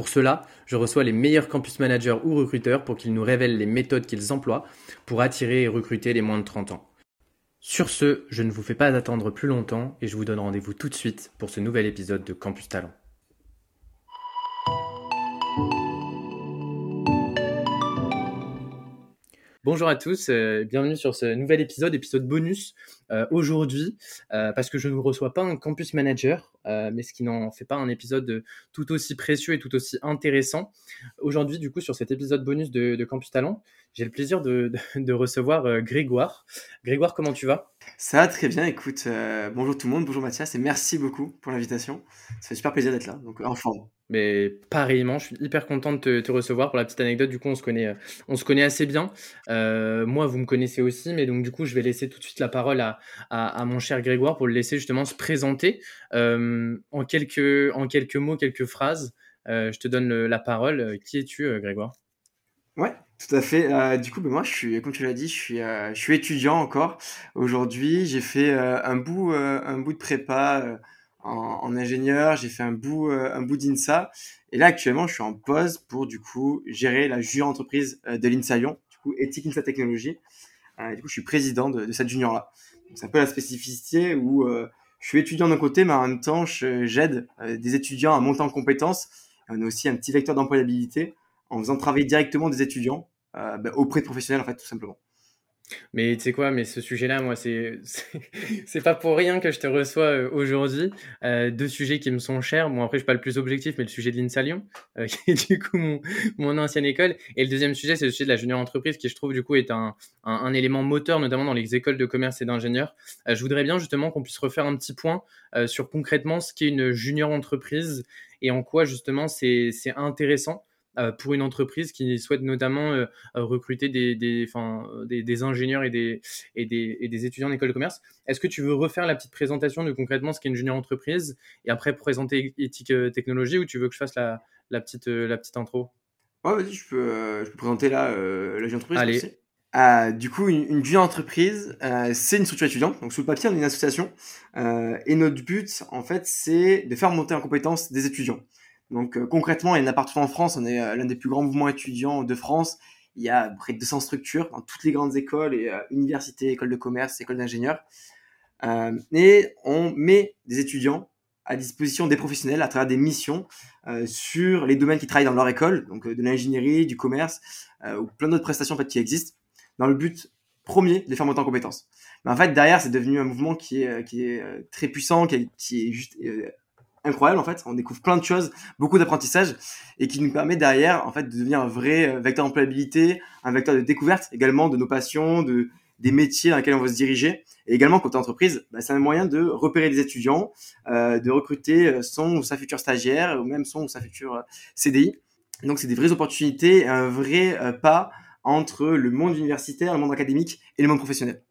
Pour cela, je reçois les meilleurs campus managers ou recruteurs pour qu'ils nous révèlent les méthodes qu'ils emploient pour attirer et recruter les moins de 30 ans. Sur ce, je ne vous fais pas attendre plus longtemps et je vous donne rendez-vous tout de suite pour ce nouvel épisode de Campus Talent. Bonjour à tous, euh, bienvenue sur ce nouvel épisode, épisode bonus euh, aujourd'hui, euh, parce que je ne reçois pas un campus manager, mais ce qui n'en fait pas un épisode tout aussi précieux et tout aussi intéressant. Aujourd'hui, du coup, sur cet épisode bonus de, Campus Talent, j'ai le plaisir de, recevoir Grégoire. Grégoire, comment tu vas? Ça va très bien, écoute, bonjour tout le monde, bonjour Mathias, et merci beaucoup pour l'invitation. Ça fait super plaisir d'être là, donc en forme. Mais pareillement, je suis hyper content de te, recevoir. Pour la petite anecdote, du coup, on se connaît, on se connaît assez bien. Euh, moi, vous me connaissez aussi, mais donc du coup, je vais laisser tout de suite la parole à, à, mon cher Grégoire pour le laisser justement se présenter euh, en quelques en quelques mots, quelques phrases. Euh, je te donne la parole. Qui es-tu, Grégoire? Ouais, tout à fait. du coup, ben moi, je suis, comme tu l'as dit, je suis, je suis étudiant encore aujourd'hui. J'ai fait un bout, un bout de prépa en, ingénieur, j'ai fait un bout, euh, un bout d'INSA. Et là, actuellement, je suis en pause pour, du coup, gérer la junior entreprise euh, de l'INSA Lyon, du coup, éthique INSA Technologie. Euh, du coup, je suis président de, cette junior-là. C'est un peu la spécificité où je suis étudiant d'un côté, mais en même temps, j'aide des étudiants à monter en compétences. on a aussi un petit vecteur d'employabilité en faisant travailler directement des étudiants ben, auprès de professionnels, en fait, tout simplement. Mais tu sais quoi, mais ce sujet-là, moi, c'est c'est pas pour rien que je te reçois euh, aujourd'hui. Euh, deux sujets qui me sont chers. Bon, après, je suis pas le plus objectif, mais le sujet de l'INSA Lyon, euh, qui est du coup mon, mon ancienne école. Et le deuxième sujet, c'est le sujet de la junior entreprise, qui je trouve du coup est un, un, élément moteur, notamment dans les écoles de commerce et d'ingénieurs. Je voudrais bien justement qu'on puisse refaire un petit point sur concrètement ce qu'est une junior entreprise et en quoi justement c'est intéressant euh, pour une entreprise qui souhaite notamment euh, euh, recruter des, des, des, des, ingénieurs et des, et des, et des étudiants d'école de commerce. Est-ce que tu veux refaire la petite présentation de concrètement ce qu'est une junior entreprise et après présenter éthique technologie ou tu veux que je fasse la, la petite, la petite intro? Ouais, vas-y, je peux, je peux présenter là la junior entreprise. Allez. du coup, une, junior entreprise, c'est une structure étudiante. Donc, sous le papier, on est une association. et notre but, en fait, c'est de faire monter en compétence des étudiants. Donc euh, concrètement, il y en a partout en France. On est euh, l'un des plus grands mouvements étudiants de France. Il y a près de 200 structures dans toutes les grandes écoles et euh, universités, écoles de commerce, écoles d'ingénieurs. et on met des étudiants à disposition des professionnels à travers des missions sur les domaines qui travaillent dans leur école, donc de l'ingénierie, du commerce ou plein d'autres prestations en fait qui existent, dans le but premier de faire monter en compétences. Mais en fait, derrière, c'est devenu un mouvement qui est, qui est très puissant, qui est, qui est juste incroyable en fait. On découvre plein de choses, beaucoup d'apprentissage et qui nous permet derrière en fait de devenir un vrai euh, vecteur d'employabilité, un vecteur de découverte également de nos passions, de des métiers dans lesquels on veut se diriger. Et également, côté entreprise, bah, c'est un moyen de repérer des étudiants, euh, de recruter euh, son ou sa future stagiaire, ou même son ou sa future euh, CDI. Donc, c'est des vraies opportunités, un vrai pas entre le monde universitaire, le monde académique et le monde professionnel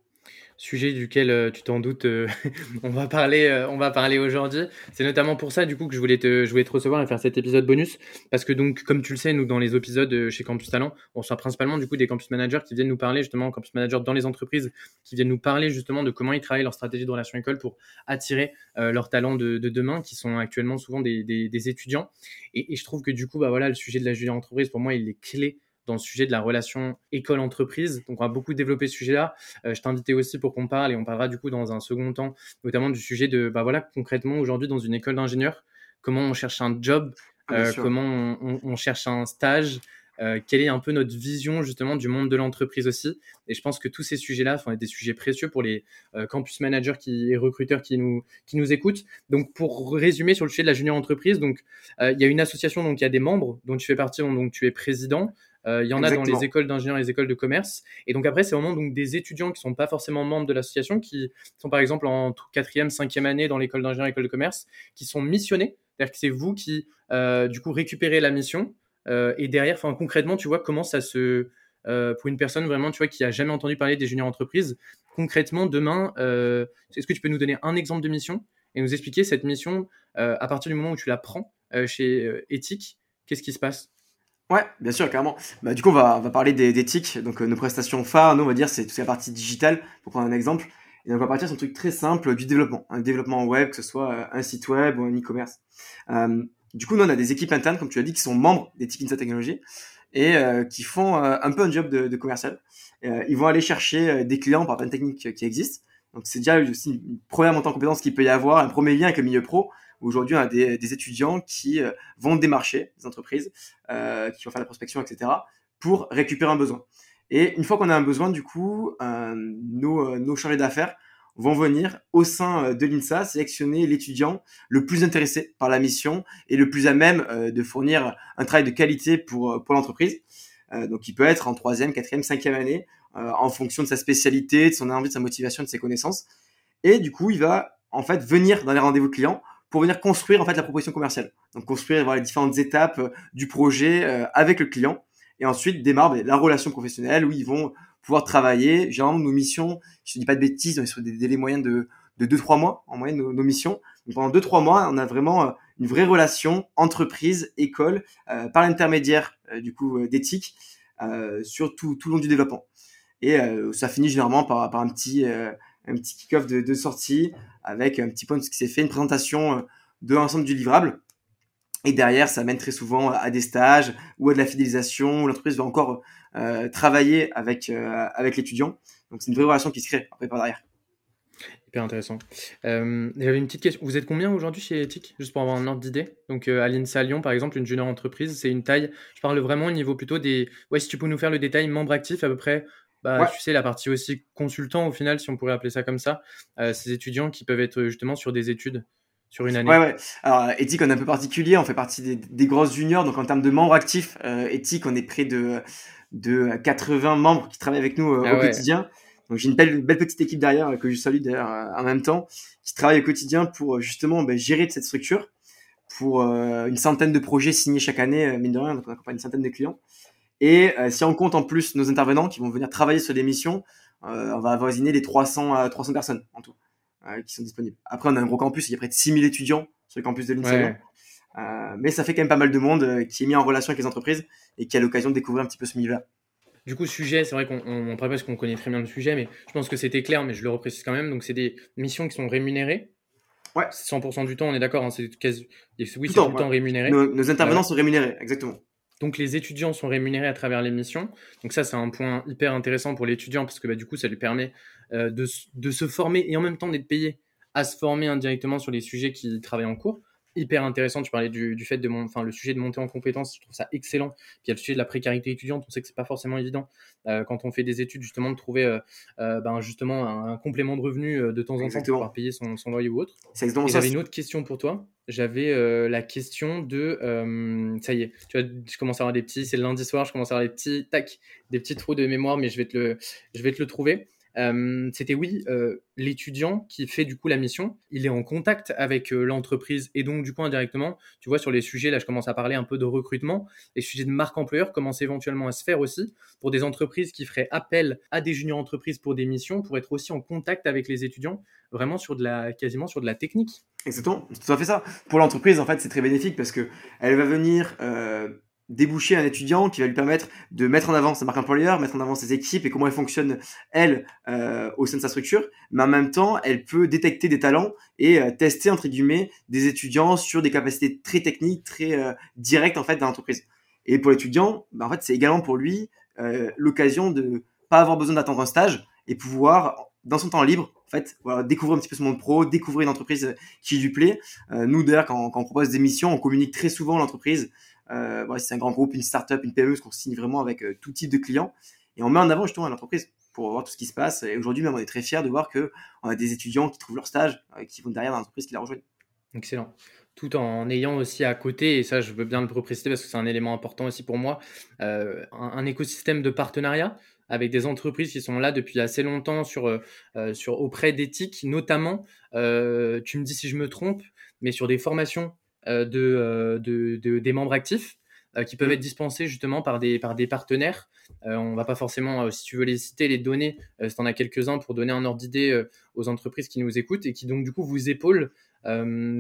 sujet duquel euh, tu t'en doutes, euh, on va parler, euh, on va parler aujourd'hui. C'est notamment pour ça, du coup, que je voulais te, je voulais te recevoir et faire cet épisode bonus, parce que donc, comme tu le sais, nous dans les épisodes chez Campus Talent, on reçoit principalement du coup des campus managers qui viennent nous parler justement, campus managers dans les entreprises, qui viennent nous parler justement de comment ils travaillent leur stratégie de relation école pour attirer leurs talents de, de, demain, qui sont actuellement souvent des, des, des étudiants. Et, et, je trouve que du coup, bah voilà, le sujet de la junior entreprise, pour moi, il est clé dans le sujet de la relation école-entreprise. Donc, on va beaucoup développer ce sujet-là. Euh, je t'invitais aussi pour qu'on parle et on parlera du coup dans un second temps, notamment du sujet de, bah voilà, concrètement aujourd'hui dans une école d'ingénieur, comment on cherche un job, ah, euh, comment on, cherche un stage, euh, quelle est un peu notre vision justement du monde de l'entreprise aussi. Et je pense que tous ces sujets-là sont des sujets précieux pour les campus managers qui, et recruteurs qui nous, qui nous écoutent. Donc pour résumer sur le sujet de la junior entreprise, donc il y a une association, donc il y a des membres dont tu fais partie, donc tu es président. Euh, il y en a dans les écoles d'ingénieurs et les écoles de commerce. Et donc après, c'est vraiment donc des étudiants qui sont pas forcément membres de l'association, qui sont par exemple en quatrième, cinquième année dans l'école d'ingénieurs et l'école de commerce, qui sont missionnés. C'est-à-dire que c'est vous qui, euh, du coup, récupérez la mission. Euh, et derrière, enfin, concrètement, tu vois comment ça se, pour une personne vraiment, tu vois, qui a jamais entendu parler des juniors entreprises Concrètement, demain, est-ce que tu peux nous donner un exemple de mission et nous expliquer cette mission à partir du moment où tu la prends chez Ethic Qu'est-ce qui se passe? Ouais, bien sûr, carrément. Bah, du coup, on va, on va parler d'éthique. Donc, nos prestations phares, nous, on va dire, c'est toute la partie digitale, pour prendre un exemple. Et donc, on va partir sur un truc très simple du développement. Un développement web, que ce soit euh, un site web ou un e-commerce. Euh, du coup, nous, on a des équipes internes, comme tu l'as dit, qui sont membres des Insight Technologies et euh, qui font un peu un job de, de commercial. ils vont aller chercher des clients par plein de techniques qui existent. Donc, c'est déjà aussi une première montée en compétence qu'il peut y avoir, un premier lien avec le milieu pro. Aujourd'hui, on a des, étudiants qui vont démarcher des entreprises, qui vont faire la prospection, etc., pour récupérer un besoin. Et une fois qu'on a un besoin, du coup, euh, nos, euh, nos chargés d'affaires vont venir au sein euh, de l'INSA sélectionner l'étudiant le plus intéressé par la mission et le plus à même de fournir un travail de qualité pour, pour l'entreprise. donc, il peut être en troisième, quatrième, cinquième année, en fonction de sa spécialité, de son envie, de sa motivation, de ses connaissances. Et du coup, il va en fait venir dans les rendez-vous clients pour venir construire en fait la proposition commerciale. Donc, construire voilà, les différentes étapes du projet avec le client et ensuite démarre ben, la relation professionnelle où ils vont pouvoir travailler. Généralement, nos missions, je ne dis pas de bêtises, on est sur des délais moyens de, de 2-3 mois en moyenne nos, missions. Pendant 2-3 mois, on a vraiment euh, une vraie relation entreprise, école, euh, par l'intermédiaire euh, du coup d'éthique sur tout, tout, le long du développement. Et ça finit généralement par, par un petit, un petit kick-off de, de, sortie avec un petit point de ce qui s'est fait, une présentation de l'ensemble du livrable et derrière, ça mène très souvent à des stages ou à de la fidélisation, où l'entreprise va encore euh, travailler avec, euh, avec l'étudiant. Donc c'est une vraie relation qui se crée après par derrière. Hyper intéressant. Euh, J'avais une petite question. Vous êtes combien aujourd'hui chez Ethic? Juste pour avoir un ordre d'idée. Donc euh, à l'INSA Lyon, par exemple, une junior entreprise, c'est une taille. Je parle vraiment au niveau plutôt des. Ouais, si tu peux nous faire le détail, membre actif à peu près. Bah, tu sais, la partie aussi consultant au final, si on pourrait appeler ça comme ça. ces étudiants qui peuvent être justement sur des études sur une année Ouais, ouais. Alors, éthique, on est un peu particulier. On fait partie des, des grosses juniors. Donc, en termes de membres actifs, euh, éthique, on est près de, de 80 membres qui travaillent avec nous euh, ah au quotidien. Donc, j'ai une belle, belle petite équipe derrière euh, que je salue d'ailleurs en même temps, qui travaille au quotidien pour justement ben, gérer cette structure pour une centaine de projets signés chaque année, mine de rien. Donc, on accompagne une centaine de clients. Et si on compte en plus nos intervenants qui vont venir travailler sur des missions, on va avoisiner les 300, 300 personnes en tout. Euh, qui sont disponibles. Après, on a un gros campus, il y a près de 6000 étudiants sur le campus de l'INSEE. Euh, mais ça fait quand même pas mal de monde euh, qui est mis en relation avec les entreprises et qui a l'occasion de découvrir un petit peu ce milieu-là. Du coup, sujet, c'est vrai qu'on on, parle parce qu'on connaît très bien le sujet, mais je pense que c'était clair, mais je le reprécise quand même. Donc, c'est des missions qui sont rémunérées. Ouais. 100% du temps, on est d'accord, hein, c'est oui, c'est tout le temps rémunéré. Nos, intervenants sont rémunérés, exactement. Donc les étudiants sont rémunérés à travers l'émission. Donc ça, c'est un point hyper intéressant pour l'étudiant parce que bah, du coup, ça lui permet euh, de, de, se former et en même temps d'être payé à se former indirectement sur les sujets qu'il travaille en cours. Hyper intéressant, tu parlais du, du fait de mon, enfin, le sujet de monter en compétences, je trouve ça excellent. Puis il y a le sujet de la précarité étudiante, on sait que c'est pas forcément évident euh, quand on fait des études justement de trouver euh, ben, justement un, complément de revenu de temps en temps pour pouvoir payer son, son loyer ou autre. J'avais une autre question pour toi j'avais euh, la question de euh, ça y est, tu vois, je commence à avoir des petits, c'est le lundi soir, je commence à avoir des petits tac, des petits trous de mémoire, mais je vais te le, je vais te le trouver. C'était oui, l'étudiant qui fait du coup la mission, il est en contact avec l'entreprise et donc du coup indirectement, tu vois sur les sujets là, je commence à parler un peu de recrutement, les sujets de marque employeur commencent éventuellement à se faire aussi pour des entreprises qui feraient appel à des juniors entreprises pour des missions, pour être aussi en contact avec les étudiants, vraiment sur de la quasiment sur de la technique. Exactement, tout à fait ça. Pour l'entreprise, en fait, c'est très bénéfique parce que elle va venir déboucher un étudiant qui va lui permettre de mettre en avant sa marque employeur, mettre en avant ses équipes et comment elle fonctionne, elle, euh, au sein de sa structure. Mais en même temps, elle peut détecter des talents et euh, tester, entre guillemets, des étudiants sur des capacités très techniques, très euh, directes, en fait, dans l'entreprise. Et pour l'étudiant, bah, en fait, c'est également pour lui l'occasion de pas avoir besoin d'attendre un stage et pouvoir dans son temps libre, en fait, découvrir un petit peu ce monde pro, découvrir une entreprise qui lui plaît. Nous, d'ailleurs, quand, quand, on propose des missions, on communique très souvent l'entreprise. Euh, c'est un grand groupe, une startup, une PME, qu'on signe vraiment avec euh, tout type de clients. Et on met en avant justement l'entreprise pour voir tout ce qui se passe. Et aujourd'hui, même, on est très fiers de voir que on a des étudiants qui trouvent leur stage, euh, qui vont derrière l'entreprise qui la rejoignent. Excellent tout en ayant aussi à côté, et ça je veux bien le préciser parce que c'est un élément important aussi pour moi, euh, un, écosystème de partenariat avec des entreprises qui sont là depuis assez longtemps sur, auprès d'éthique, notamment, tu me dis si je me trompe, mais sur des formations de, de, de, des membres actifs. qui peuvent être dispensés justement par des, par des partenaires. on va pas forcément, si tu veux les citer, les donner, si tu en as quelques-uns pour donner un ordre d'idée aux entreprises qui nous écoutent et qui donc du coup vous épaulent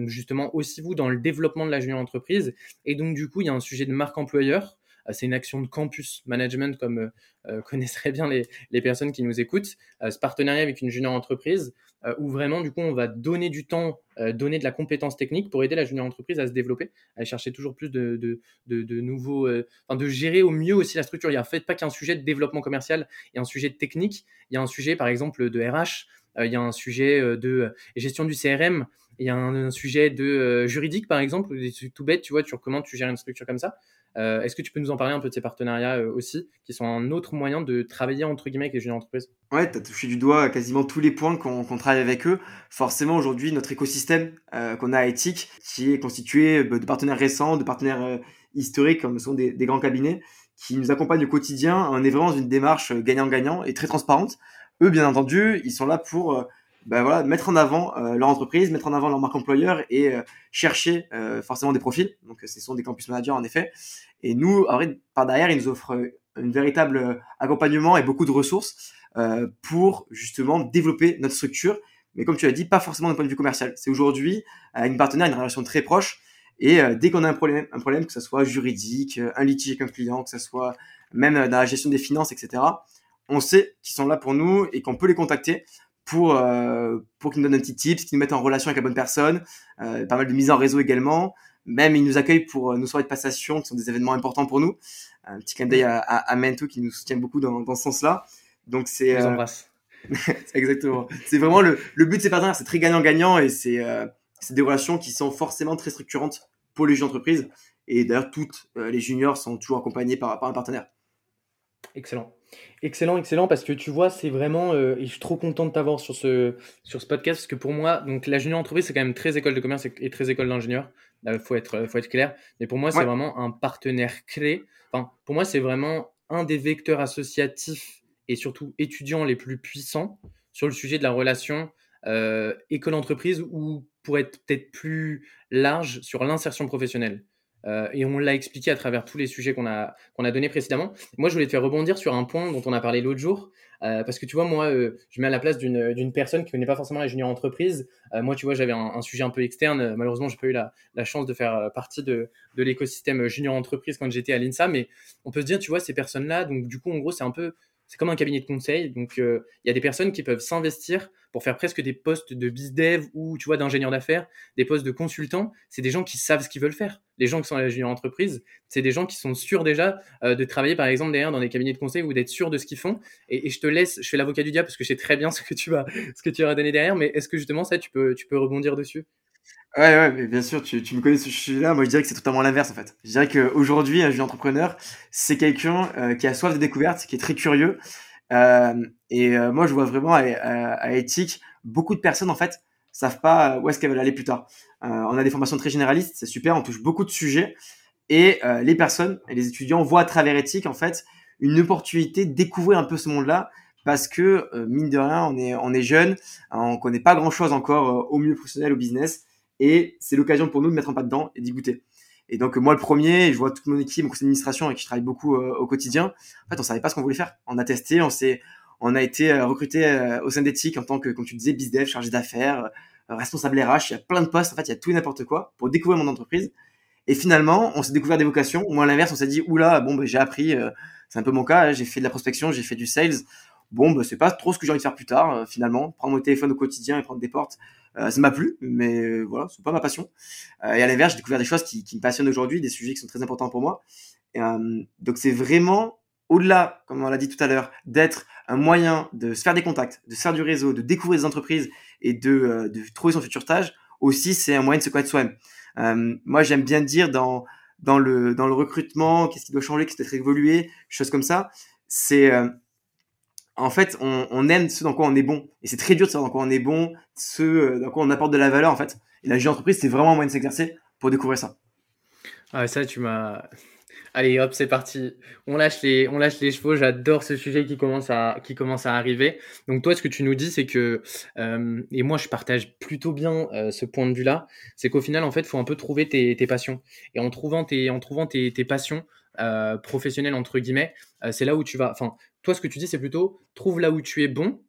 justement aussi vous dans le développement de la junior entreprise. Et donc du coup, il y a un sujet de marque employeur euh, c'est une action de campus management, comme euh, euh, connaissent très bien les, personnes qui nous écoutent. ce partenariat avec une junior entreprise, où vraiment, du coup, on va donner du temps, donner de la compétence technique pour aider la junior entreprise à se développer, à chercher toujours plus de, nouveaux, enfin, de gérer au mieux aussi la structure. Il y a en fait pas qu'un sujet de développement commercial, il y a un sujet de technique, il y a un sujet, par exemple, de RH, il y a un sujet de gestion du CRM, il y a un, sujet de juridique, par exemple, tout bête, tu vois, tu comment tu gères une structure comme ça. Euh, est-ce que tu peux nous en parler un peu de ces partenariats euh, aussi, qui sont un autre moyen de travailler entre guillemets avec les jeunes entreprises? Ouais, tu as touché du doigt quasiment tous les points qu'on travaille avec eux. Forcément, aujourd'hui, notre écosystème euh, qu'on a à Ethic, qui est constitué de partenaires récents, de partenaires historiques, comme sont des, des, grands cabinets, qui nous accompagnent au quotidien. On est vraiment dans une démarche gagnant-gagnant et très transparente. Eux, bien entendu, ils sont là pour ben voilà, mettre en avant euh, leur entreprise, mettre en avant leur marque employeur et euh, chercher euh, forcément des profils. Donc, ce sont des campus managers en effet. Et nous, en vrai, par derrière, ils nous offrent un véritable accompagnement et beaucoup de ressources pour justement développer notre structure. Mais comme tu l'as dit, pas forcément d'un point de vue commercial. C'est aujourd'hui une partenaire, une relation très proche. Et dès qu'on a un problème, un problème, que ce soit juridique, un litige avec un client, que ce soit même dans la gestion des finances, etc., on sait qu'ils sont là pour nous et qu'on peut les contacter pour, euh, pour qu'ils nous donnent un petit tips, qu'ils nous mettent en relation avec la bonne personne, euh, pas mal de mise en réseau également. Même ils nous accueillent pour euh, nos soirées de passation, qui sont des événements importants pour nous. Un petit clin d'œil à, à, Mento qui nous soutient beaucoup dans, dans ce sens-là. Donc c'est euh, embrasse. exactement. C'est vraiment le, le but de ces partenaires, c'est très gagnant-gagnant et c'est des relations qui sont forcément très structurantes pour les jeunes entreprises. Et d'ailleurs, toutes les juniors sont toujours accompagnés par, par un partenaire. Excellent. Excellent, excellent, parce que tu vois, c'est vraiment, euh, et je suis trop content de t'avoir sur ce, sur ce podcast, parce que pour moi, donc la junior entreprise, c'est quand même très école de commerce et, très école d'ingénieur. Il faut être, faut être clair. Mais pour moi, c'est vraiment un partenaire clé. Enfin, pour moi, c'est vraiment un des vecteurs associatifs et surtout étudiants les plus puissants sur le sujet de la relation euh, école-entreprise ou pour être peut-être plus large sur l'insertion professionnelle. Euh, et on l'a expliqué à travers tous les sujets qu'on a, qu'on a donnés précédemment. Moi, je voulais te faire rebondir sur un point dont on a parlé l'autre jour. Euh, parce que tu vois, moi, euh, je mets à la place d'une, d'une personne qui connaît pas forcément junior entreprise. Euh, moi, tu vois, j'avais un, un, sujet un peu externe. Malheureusement, j'ai pas eu la, la chance de faire partie de, de l'écosystème junior entreprise quand j'étais à l'INSA. Mais on peut se dire, tu vois, ces personnes-là, donc du coup, en gros, c'est un peu c'est comme un cabinet de conseil. Donc, euh, il y a des personnes qui peuvent s'investir pour faire presque des postes de bizdev ou, tu vois, d'ingénieur d'affaires, des postes de consultant. C'est des gens qui savent ce qu'ils veulent faire. Les gens qui sont à la entreprise, c'est des gens qui sont sûrs déjà euh, de travailler, par exemple, derrière dans des cabinets de conseil ou d'être sûrs de ce qu'ils font. Et, je te laisse, je fais l'avocat du diable parce que je sais très bien ce que tu vas, ce que tu vas donner derrière. Mais est-ce que justement, ça, tu peux, tu peux rebondir dessus? Ouais, ouais, mais bien sûr, tu, tu me connais ce sujet-là. Moi, je dirais que c'est totalement l'inverse, en fait. Je dirais qu'aujourd'hui, un jeune entrepreneur, c'est quelqu'un euh, qui a soif de découverte, qui est très curieux, euh, et euh, moi, je vois vraiment à, à, beaucoup de personnes, en fait, savent pas où est-ce qu'elles veulent aller plus tard. On a des formations très généralistes, c'est super, on touche beaucoup de sujets. Et les personnes et les étudiants voient à travers Ethic, en fait, une opportunité de découvrir un peu ce monde-là parce que mine de rien, on est on est jeune, on connaît pas grand-chose encore au milieu professionnel, au business, et c'est l'occasion pour nous de mettre un pas dedans et d'y goûter. Et donc moi le premier, je vois toute mon équipe, mon conseil d'administration avec qui je travaille beaucoup euh, au quotidien. En fait, on savait pas ce qu'on voulait faire. On a testé, on s'est, on a été euh, recruté euh, au sein d'Ethic en tant que, comme tu disais, bizdev, chargé d'affaires, responsable RH. Il y a plein de postes. En fait, il y a tout et n'importe quoi pour découvrir mon entreprise. Et finalement, on s'est découvert des vocations. Ou à l'inverse, on s'est dit, oula, bon, ben, j'ai appris. c'est un peu mon cas. J'ai fait de la prospection, j'ai fait du sales. Bon, ben, c'est pas trop ce que j'ai envie de faire plus tard. finalement, prendre mon téléphone au quotidien et prendre des portes euh, ça m'a plu, mais euh, voilà, c'est pas ma passion. Euh, et à l'inverse, j'ai découvert des choses qui, me passionnent aujourd'hui, des sujets qui sont très importants pour moi. donc c'est vraiment au-delà, comme on l'a dit tout à l'heure, d'être un moyen de se faire des contacts, de se faire du réseau, de découvrir des entreprises et de, trouver son futur stage, aussi c'est un moyen de se connaître soi-même. Euh, moi j'aime bien dire dans, le, recrutement, qu'est-ce qui doit changer, qu'est-ce qui doit évoluer, choses comme ça, c'est en fait, on, aime ce dans quoi on est bon. Et c'est très dur de savoir dans quoi on est bon, ce euh, dans quoi on apporte de la valeur, en fait. Et la vie d'entreprise, c'est vraiment un moyen de s'exercer pour découvrir ça. Ah, ça, tu m'as, Allez, hop, c'est parti. On lâche les, on lâche les chevaux. J'adore ce sujet qui commence à, qui commence à arriver. Donc toi, ce que tu nous dis, c'est que, euh, et moi, je partage plutôt bien euh, ce point de vue-là, c'est qu'au final, en fait, faut un peu trouver tes, tes, passions. Et en trouvant tes, en trouvant tes, tes passions euh, professionnelles entre guillemets, euh, c'est là où tu vas. Enfin, toi, ce que tu dis, c'est plutôt trouve là où tu es bon.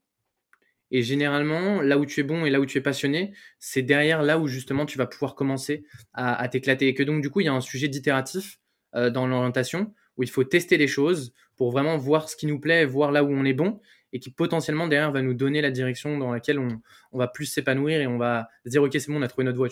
Et généralement, là où tu es bon et là où tu es passionné, c'est derrière là où justement tu vas pouvoir commencer à, t'éclater. Et que donc, du coup, il y a un sujet d'itératif euh, dans l'orientation, où il faut tester les choses pour vraiment voir ce qui nous plaît, voir là où on est bon, et qui potentiellement derrière va nous donner la direction dans laquelle on, va plus s'épanouir et on va dire ok c'est bon on a trouvé notre voie.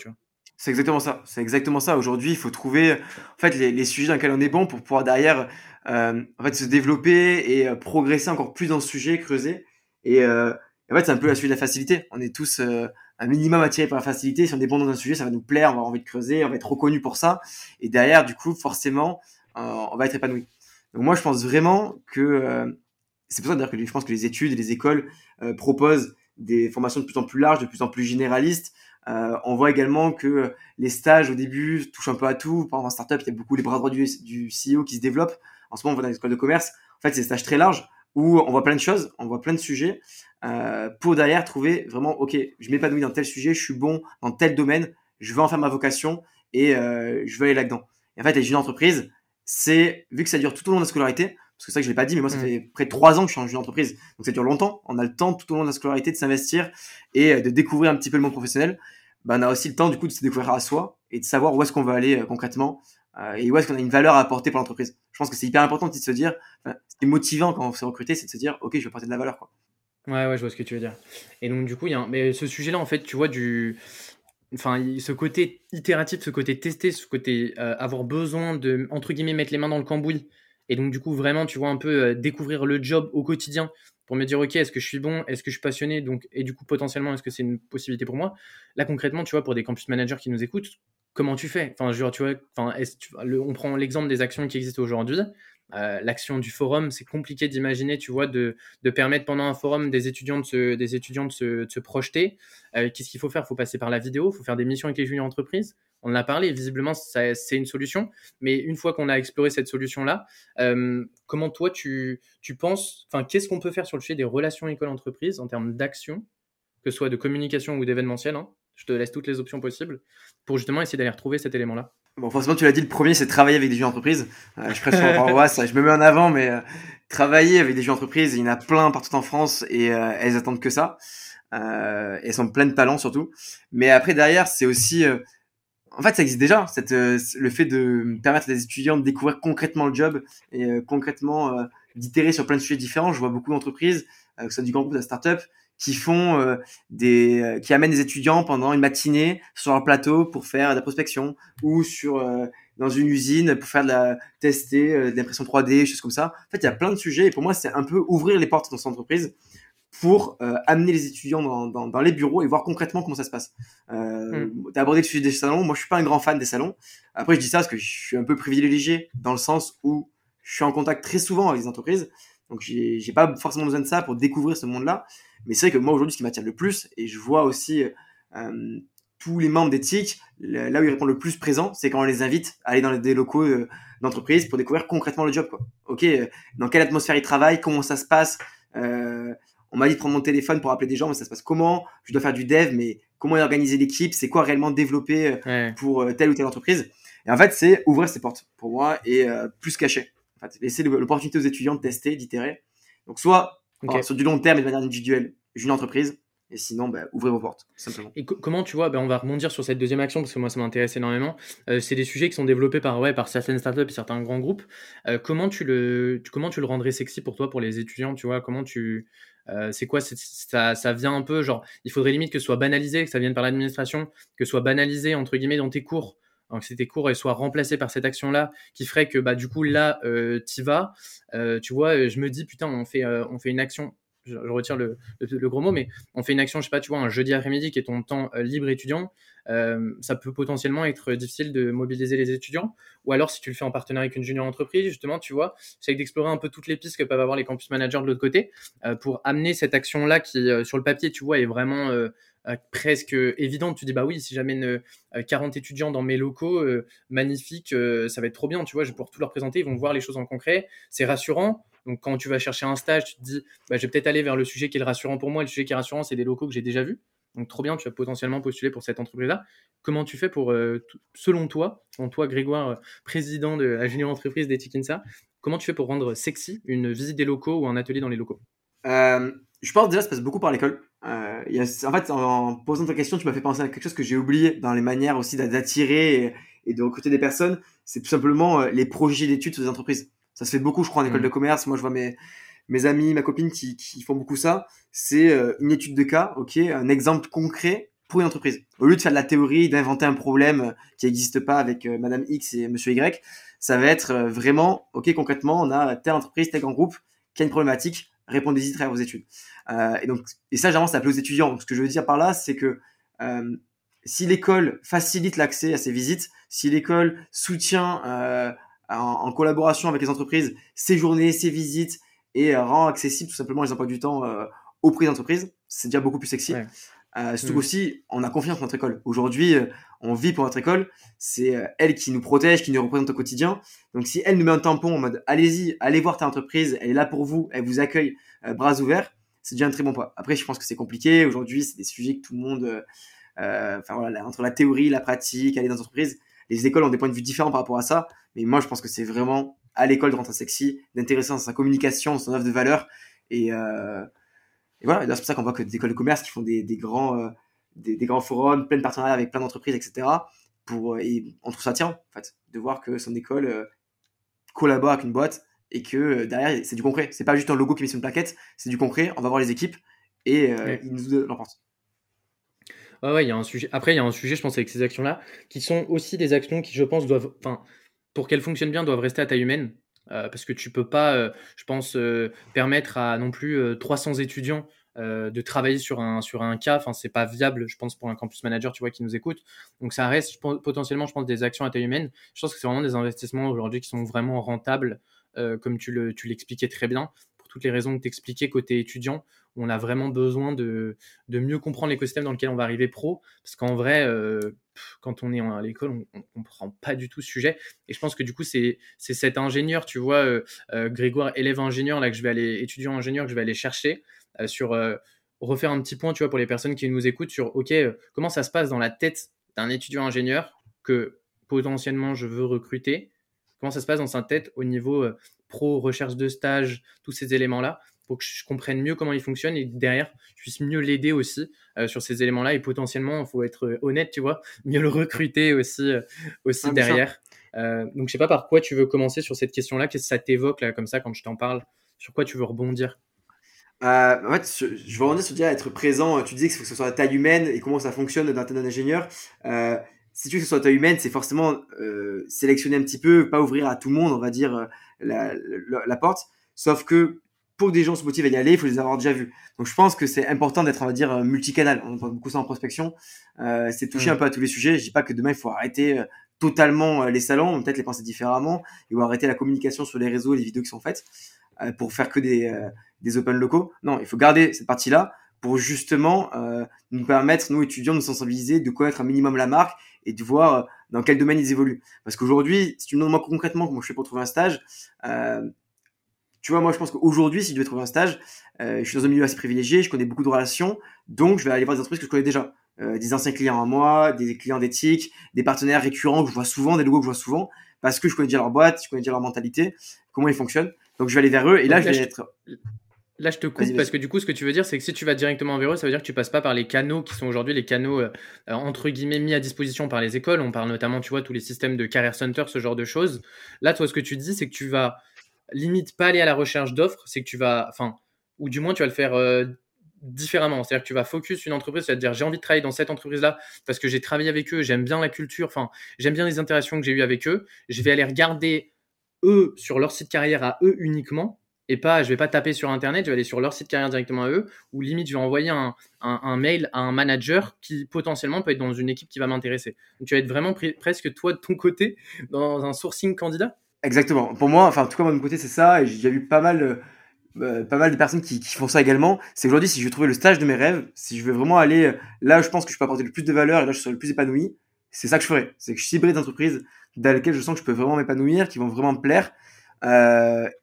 C'est exactement ça. C'est exactement ça. Aujourd'hui, il faut trouver en fait les, sujets dans lesquels on est bon pour pouvoir derrière euh, en fait se développer et euh, progresser encore plus dans ce sujet, creuser. Et euh, en fait, c'est un peu la suite de la facilité. On est tous un minimum attirés par la facilité. Si on est bon dans un sujet, ça va nous plaire, on va avoir envie de creuser, on va être reconnu pour ça. Et derrière, du coup, forcément, on va être épanoui. Donc moi, je pense vraiment que c'est pour ça d'ailleurs que je pense que les études et les écoles proposent des formations de plus en plus larges, de plus en plus généralistes. Euh, on voit également que les stages au début touchent un peu à tout. Par exemple, en startup, il y a beaucoup les bras droits du, du CEO qui se développent. En ce moment, on voit dans les écoles de commerce. En fait, c'est des stages très larges où on voit plein de choses, on voit plein de sujets euh, pour derrière trouver vraiment, ok, je m'épanouis dans tel sujet, je suis bon dans tel domaine, je veux en faire ma vocation et euh, je veux aller là-dedans. Et en fait, les jeunes entreprises, c'est vu que ça dure tout au long de la scolarité, parce que ça que je l'ai pas dit, mais moi ça mmh. fait près de trois ans que je suis en jeune entreprise, donc ça dure longtemps. On a le temps tout au long de la scolarité de s'investir et de découvrir un petit peu le monde professionnel. Ben, on a aussi le temps du coup de se découvrir à soi et de savoir où est-ce qu'on veut aller euh, concrètement euh, et où est-ce qu'on a une valeur à apporter pour l'entreprise. Je pense que c'est hyper important de se dire, enfin, ce qui est motivant quand on se recruter, c'est de se dire, ok, je vais apporter de la valeur quoi. Ouais, ouais, je vois ce que tu veux dire. Et donc, du coup, y a mais ce sujet-là, en fait, tu vois, du. Enfin, ce côté itératif, ce côté testé, ce côté euh, avoir besoin de, entre guillemets, mettre les mains dans le cambouis. Et donc, du coup, vraiment, tu vois, un peu découvrir le job au quotidien pour me dire, OK, est-ce que je suis bon? Est-ce que je suis passionné? Donc, Et du coup, potentiellement, est-ce que c'est une possibilité pour moi? Là, concrètement, tu vois, pour des campus managers qui nous écoutent, comment tu fais? Enfin, genre, tu vois, enfin, on prend l'exemple des actions qui existent aujourd'hui. Euh, l'action du forum, c'est compliqué d'imaginer, tu vois, de, de, permettre pendant un forum des étudiants de se, des étudiants de se, se projeter. Euh, Qu'est-ce qu'il faut faire? Il faut passer par la vidéo, il faut faire des missions avec les juniors entreprises. On en a parlé, visiblement, c'est une solution. Mais une fois qu'on a exploré cette solution-là, euh, comment toi, tu, tu penses, enfin, qu'est-ce qu'on peut faire sur le sujet des relations école-entreprise en termes d'action, que ce soit de communication ou d'événementiel hein? Je te laisse toutes les options possibles pour justement essayer d'aller retrouver cet élément-là. Bon, forcément, tu l'as dit, le premier, c'est travailler avec des jeunes entreprises. Euh, je prêche paroisse, je me mets en avant, mais euh, travailler avec des jeunes entreprises, il y en a plein partout en France et euh, elles attendent que ça. Euh, elles sont pleines de talent surtout. Mais après, derrière, c'est aussi... Euh, en fait, ça existe déjà, cette, le fait de permettre à des étudiants de découvrir concrètement le job et concrètement d'itérer sur plein de sujets différents. Je vois beaucoup d'entreprises, que ce soit du grand groupe de la start-up, qui font euh, des euh, qui amènent des étudiants pendant une matinée sur un plateau pour faire de la prospection ou sur euh, dans une usine pour faire de la tester de l'impression 3D choses comme ça en fait il y a plein de sujets et pour moi c'est un peu ouvrir les portes dans cette entreprise pour amener les étudiants dans, dans, dans, les bureaux et voir concrètement comment ça se passe. Euh, mm. Tu as abordé le sujet des salons. Moi, je suis pas un grand fan des salons. Après, je dis ça parce que je suis un peu privilégié dans le sens où je suis en contact très souvent avec les entreprises. Donc, j'ai pas forcément besoin de ça pour découvrir ce monde-là. Mais c'est vrai que moi aujourd'hui, ce qui m'attire le plus, et je vois aussi euh, tous les membres d'éthique, là où ils répondent le plus présent, c'est quand on les invite à aller dans des locaux euh, d'entreprise pour découvrir concrètement le job. Quoi. Ok, euh, dans quelle atmosphère ils travaillent, comment ça se passe. Euh, on m'a dit de prendre mon téléphone pour appeler des gens, mais ça se passe comment? Je dois faire du dev, mais comment organiser l'équipe? C'est quoi réellement développer ouais. pour telle ou telle entreprise? Et en fait, c'est ouvrir ses portes pour moi et plus cacher. En fait, laisser l'opportunité aux étudiants de tester, d'itérer. Donc soit Okay. sur du long terme et de manière individuelle, une entreprise. Et sinon, bah, ouvrez vos portes. Et comment tu vois, bah, on va rebondir sur cette deuxième action parce que moi ça m'intéresse énormément. Euh, c'est des sujets qui sont développés par, ouais, par certaines startups et certains grands groupes. Euh, comment, tu le, tu, comment tu le rendrais sexy pour toi, pour les étudiants Tu vois, comment tu. Euh, c'est quoi ça, ça vient un peu, genre, il faudrait limite que ce soit banalisé, que ça vienne par l'administration, que ce soit banalisé, entre guillemets, dans tes cours donc que tes cours soient remplacés par cette action-là, qui ferait que bah du coup là euh, y vas, tu vois, je me dis putain on fait on fait une action, je, retire le, gros mot, mais on fait une action, je sais pas, tu vois, un jeudi après-midi qui est ton temps euh, libre étudiant, euh, ça peut potentiellement être difficile de mobiliser les étudiants, ou alors si tu le fais en partenariat avec une junior entreprise, justement, tu vois, c'est d'explorer un peu toutes les pistes que peuvent avoir les campus managers de l'autre côté, pour amener cette action-là qui sur le papier, tu vois, est vraiment presque évidente. Tu dis, bah oui, si j'amène 40 étudiants dans mes locaux, magnifique, ça va être trop bien, tu vois, je vais pouvoir tout leur présenter, ils vont voir les choses en concret, c'est rassurant. Donc quand tu vas chercher un stage, tu te dis, bah, je vais peut-être aller vers le sujet qui est le rassurant pour moi. le sujet qui est rassurant, c'est des locaux que j'ai déjà vus. Donc trop bien, tu vas potentiellement postuler pour cette entreprise-là. Comment tu fais pour, selon toi, selon toi Grégoire, président de la junior entreprise d'Etikinsa, comment tu fais pour rendre sexy une visite des locaux ou un atelier dans les locaux? Je pense déjà ça passe beaucoup par l'école. Euh, en fait, en posant ta question, tu m'as fait penser à quelque chose que j'ai oublié dans les manières aussi d'attirer et, de recruter des personnes. C'est tout simplement euh, les projets d'études sur des entreprises. Ça se fait beaucoup, je crois, en école mmh. de commerce. Moi, je vois mes, mes amis, ma copine qui, qui font beaucoup ça. C'est euh, une étude de cas, ok, un exemple concret pour une entreprise. Au lieu de faire de la théorie, d'inventer un problème qui n'existe pas avec euh, Madame X et Monsieur Y, ça va être vraiment, ok, concrètement, on a telle entreprise, tel grand groupe qui a une problématique répondez-y très à vos études. Euh, et donc, et ça, généralement, ça appelé aux étudiants. Donc, ce que je veux dire par là, c'est que euh, si l'école facilite l'accès à ces visites, si l'école soutient euh, en, collaboration avec les entreprises ces journées, ces visites et rend accessible tout simplement les emplois du temps au prix d'entreprise, c'est déjà beaucoup plus sexy. Euh, surtout mmh. aussi, on a confiance en notre école. Aujourd'hui, euh, on vit pour notre école. C'est euh, elle qui nous protège, qui nous représente au quotidien. Donc, si elle nous met un tampon en mode allez-y, allez voir ta entreprise, elle est là pour vous, elle vous accueille bras ouverts, c'est déjà un très bon pas. Après, je pense que c'est compliqué. Aujourd'hui, c'est des sujets que tout le monde, enfin voilà, entre la théorie, la pratique, aller dans l'entreprise, les écoles ont des points de vue différents par rapport à ça. Mais moi, je pense que c'est vraiment à l'école de rentrer sexy, d'intéresser dans sa communication, dans son offre de valeur et et voilà, c'est pour ça qu'on voit que des écoles de commerce qui font des, des grands, euh, des, des, grands forums, plein de partenariats avec plein d'entreprises, etc. Pour, euh, et on trouve ça tiens, en fait, de voir que son école euh, collabore avec une boîte et que derrière, c'est du concret. C'est pas juste un logo qui met sur une plaquette, c'est du concret. On va voir les équipes et ils nous l'emportent. Ouais, ouais, il y a un sujet. Après, il y a un sujet, je pense, avec ces actions-là, qui sont aussi des actions qui, je pense, doivent, enfin, pour qu'elles fonctionnent bien, doivent rester à taille humaine. Euh, parce que tu peux pas, euh, je pense, euh, permettre à non plus 300 étudiants de travailler sur un, cas. Enfin, c'est pas viable, je pense, pour un campus manager, tu vois, qui nous écoute. Donc, ça reste potentiellement, je pense, des actions à taille humaine. Je pense que c'est vraiment des investissements aujourd'hui qui sont vraiment rentables, comme tu l'expliquais très bien, pour toutes les raisons que tu expliquais côté étudiant on a vraiment besoin de, mieux comprendre l'écosystème dans lequel on va arriver pro. Parce qu'en vrai, euh, quand on est à l'école, on ne comprend pas du tout ce sujet. Et je pense que du coup, c'est cet ingénieur, tu vois, euh, euh, Grégoire, élève ingénieur, là que je vais aller, étudiant ingénieur, que je vais aller chercher sur refaire un petit point, tu vois, pour les personnes qui nous écoutent sur, OK, comment ça se passe dans la tête d'un étudiant ingénieur que potentiellement je veux recruter? Comment ça se passe dans sa tête au niveau pro, recherche de stage, tous ces éléments-là? Pour que je comprenne mieux comment il fonctionne et derrière, je puisse mieux l'aider aussi euh, sur ces éléments-là et potentiellement, il faut être euh, honnête, tu vois, mieux le recruter aussi, euh, aussi ah, derrière. donc, je sais pas par quoi tu veux commencer sur cette question-là. Qu'est-ce que ça t'évoque là, comme ça, quand je t'en parle? Sur quoi tu veux rebondir? En fait, je, veux rebondir sur dire être présent. Tu disais que, que ce soit à taille humaine et comment ça fonctionne dans un ingénieur. si tu veux que ce soit à taille humaine, c'est forcément sélectionner un petit peu, pas ouvrir à tout le monde, on va dire, la, la, la porte. Sauf que pour que des gens se motivent à y aller, il faut les avoir déjà vus. Donc je pense que c'est important d'être, on va dire, multicanal. On entend beaucoup ça en prospection. Euh, c'est toucher mm. un peu à tous les sujets. Je dis pas que demain il faut arrêter euh, totalement euh, les salons, peut-être les penser différemment, et ou arrêter la communication sur les réseaux les vidéos qui sont faites euh, pour faire que des, euh, des open locaux. Non, il faut garder cette partie-là pour justement nous permettre, nous étudiants, de nous sensibiliser, de connaître un minimum la marque et de voir dans quel domaine ils évoluent. Parce qu'aujourd'hui, si tu me demandes moi concrètement comment je fais pour trouver un stage, tu vois, moi, je pense qu'aujourd'hui, si je devais trouver un stage, euh, je suis dans un milieu assez privilégié, je connais beaucoup de relations, donc je vais aller voir des entreprises que je connais déjà. Euh, des anciens clients à moi, des clients d'éthique, des partenaires récurrents que je vois souvent, des logos que je vois souvent, parce que je connais déjà leur boîte, je connais déjà leur mentalité, comment ils fonctionnent. Donc je vais aller vers eux, et là, je vais être... Là, je te coupe parce que du coup, ce que tu veux dire, c'est que si tu vas directement vers eux, ça veut dire que tu passes pas par les canaux qui sont aujourd'hui les canaux euh, entre guillemets mis à disposition par les écoles. On parle notamment, tu vois, tous les systèmes de career center, ce genre de choses. Là, toi, ce que tu dis, c'est que tu vas limite pas aller à la recherche d'offres, c'est que tu vas, enfin, ou du moins tu vas le faire euh, différemment. C'est-à-dire que tu vas focus une entreprise, tu vas te dire j'ai envie de travailler dans cette entreprise-là parce que j'ai travaillé avec eux, j'aime bien la culture, enfin, j'aime bien les interactions que j'ai eues avec eux. Je vais aller regarder eux sur leur site carrière à eux uniquement et pas, je vais pas taper sur internet, je vais aller sur leur site carrière directement à eux ou limite je vais envoyer un, un, mail à un manager qui potentiellement peut être dans une équipe qui va m'intéresser. Tu vas être vraiment presque toi de ton côté dans un sourcing candidat? Exactement. Pour moi, enfin, en tout cas, de mon côté, c'est ça. Et j'ai vu pas mal. Euh, euh, pas mal de personnes qui, font ça également. C'est aujourd'hui, si je veux trouver le stage de mes rêves, si je veux vraiment aller euh, là où je pense que je peux apporter le plus de valeur et là où je serai le plus épanoui, c'est ça que je ferai. C'est que je cibrerai des entreprises dans lesquelles je sens que je peux vraiment m'épanouir, qui vont vraiment me plaire.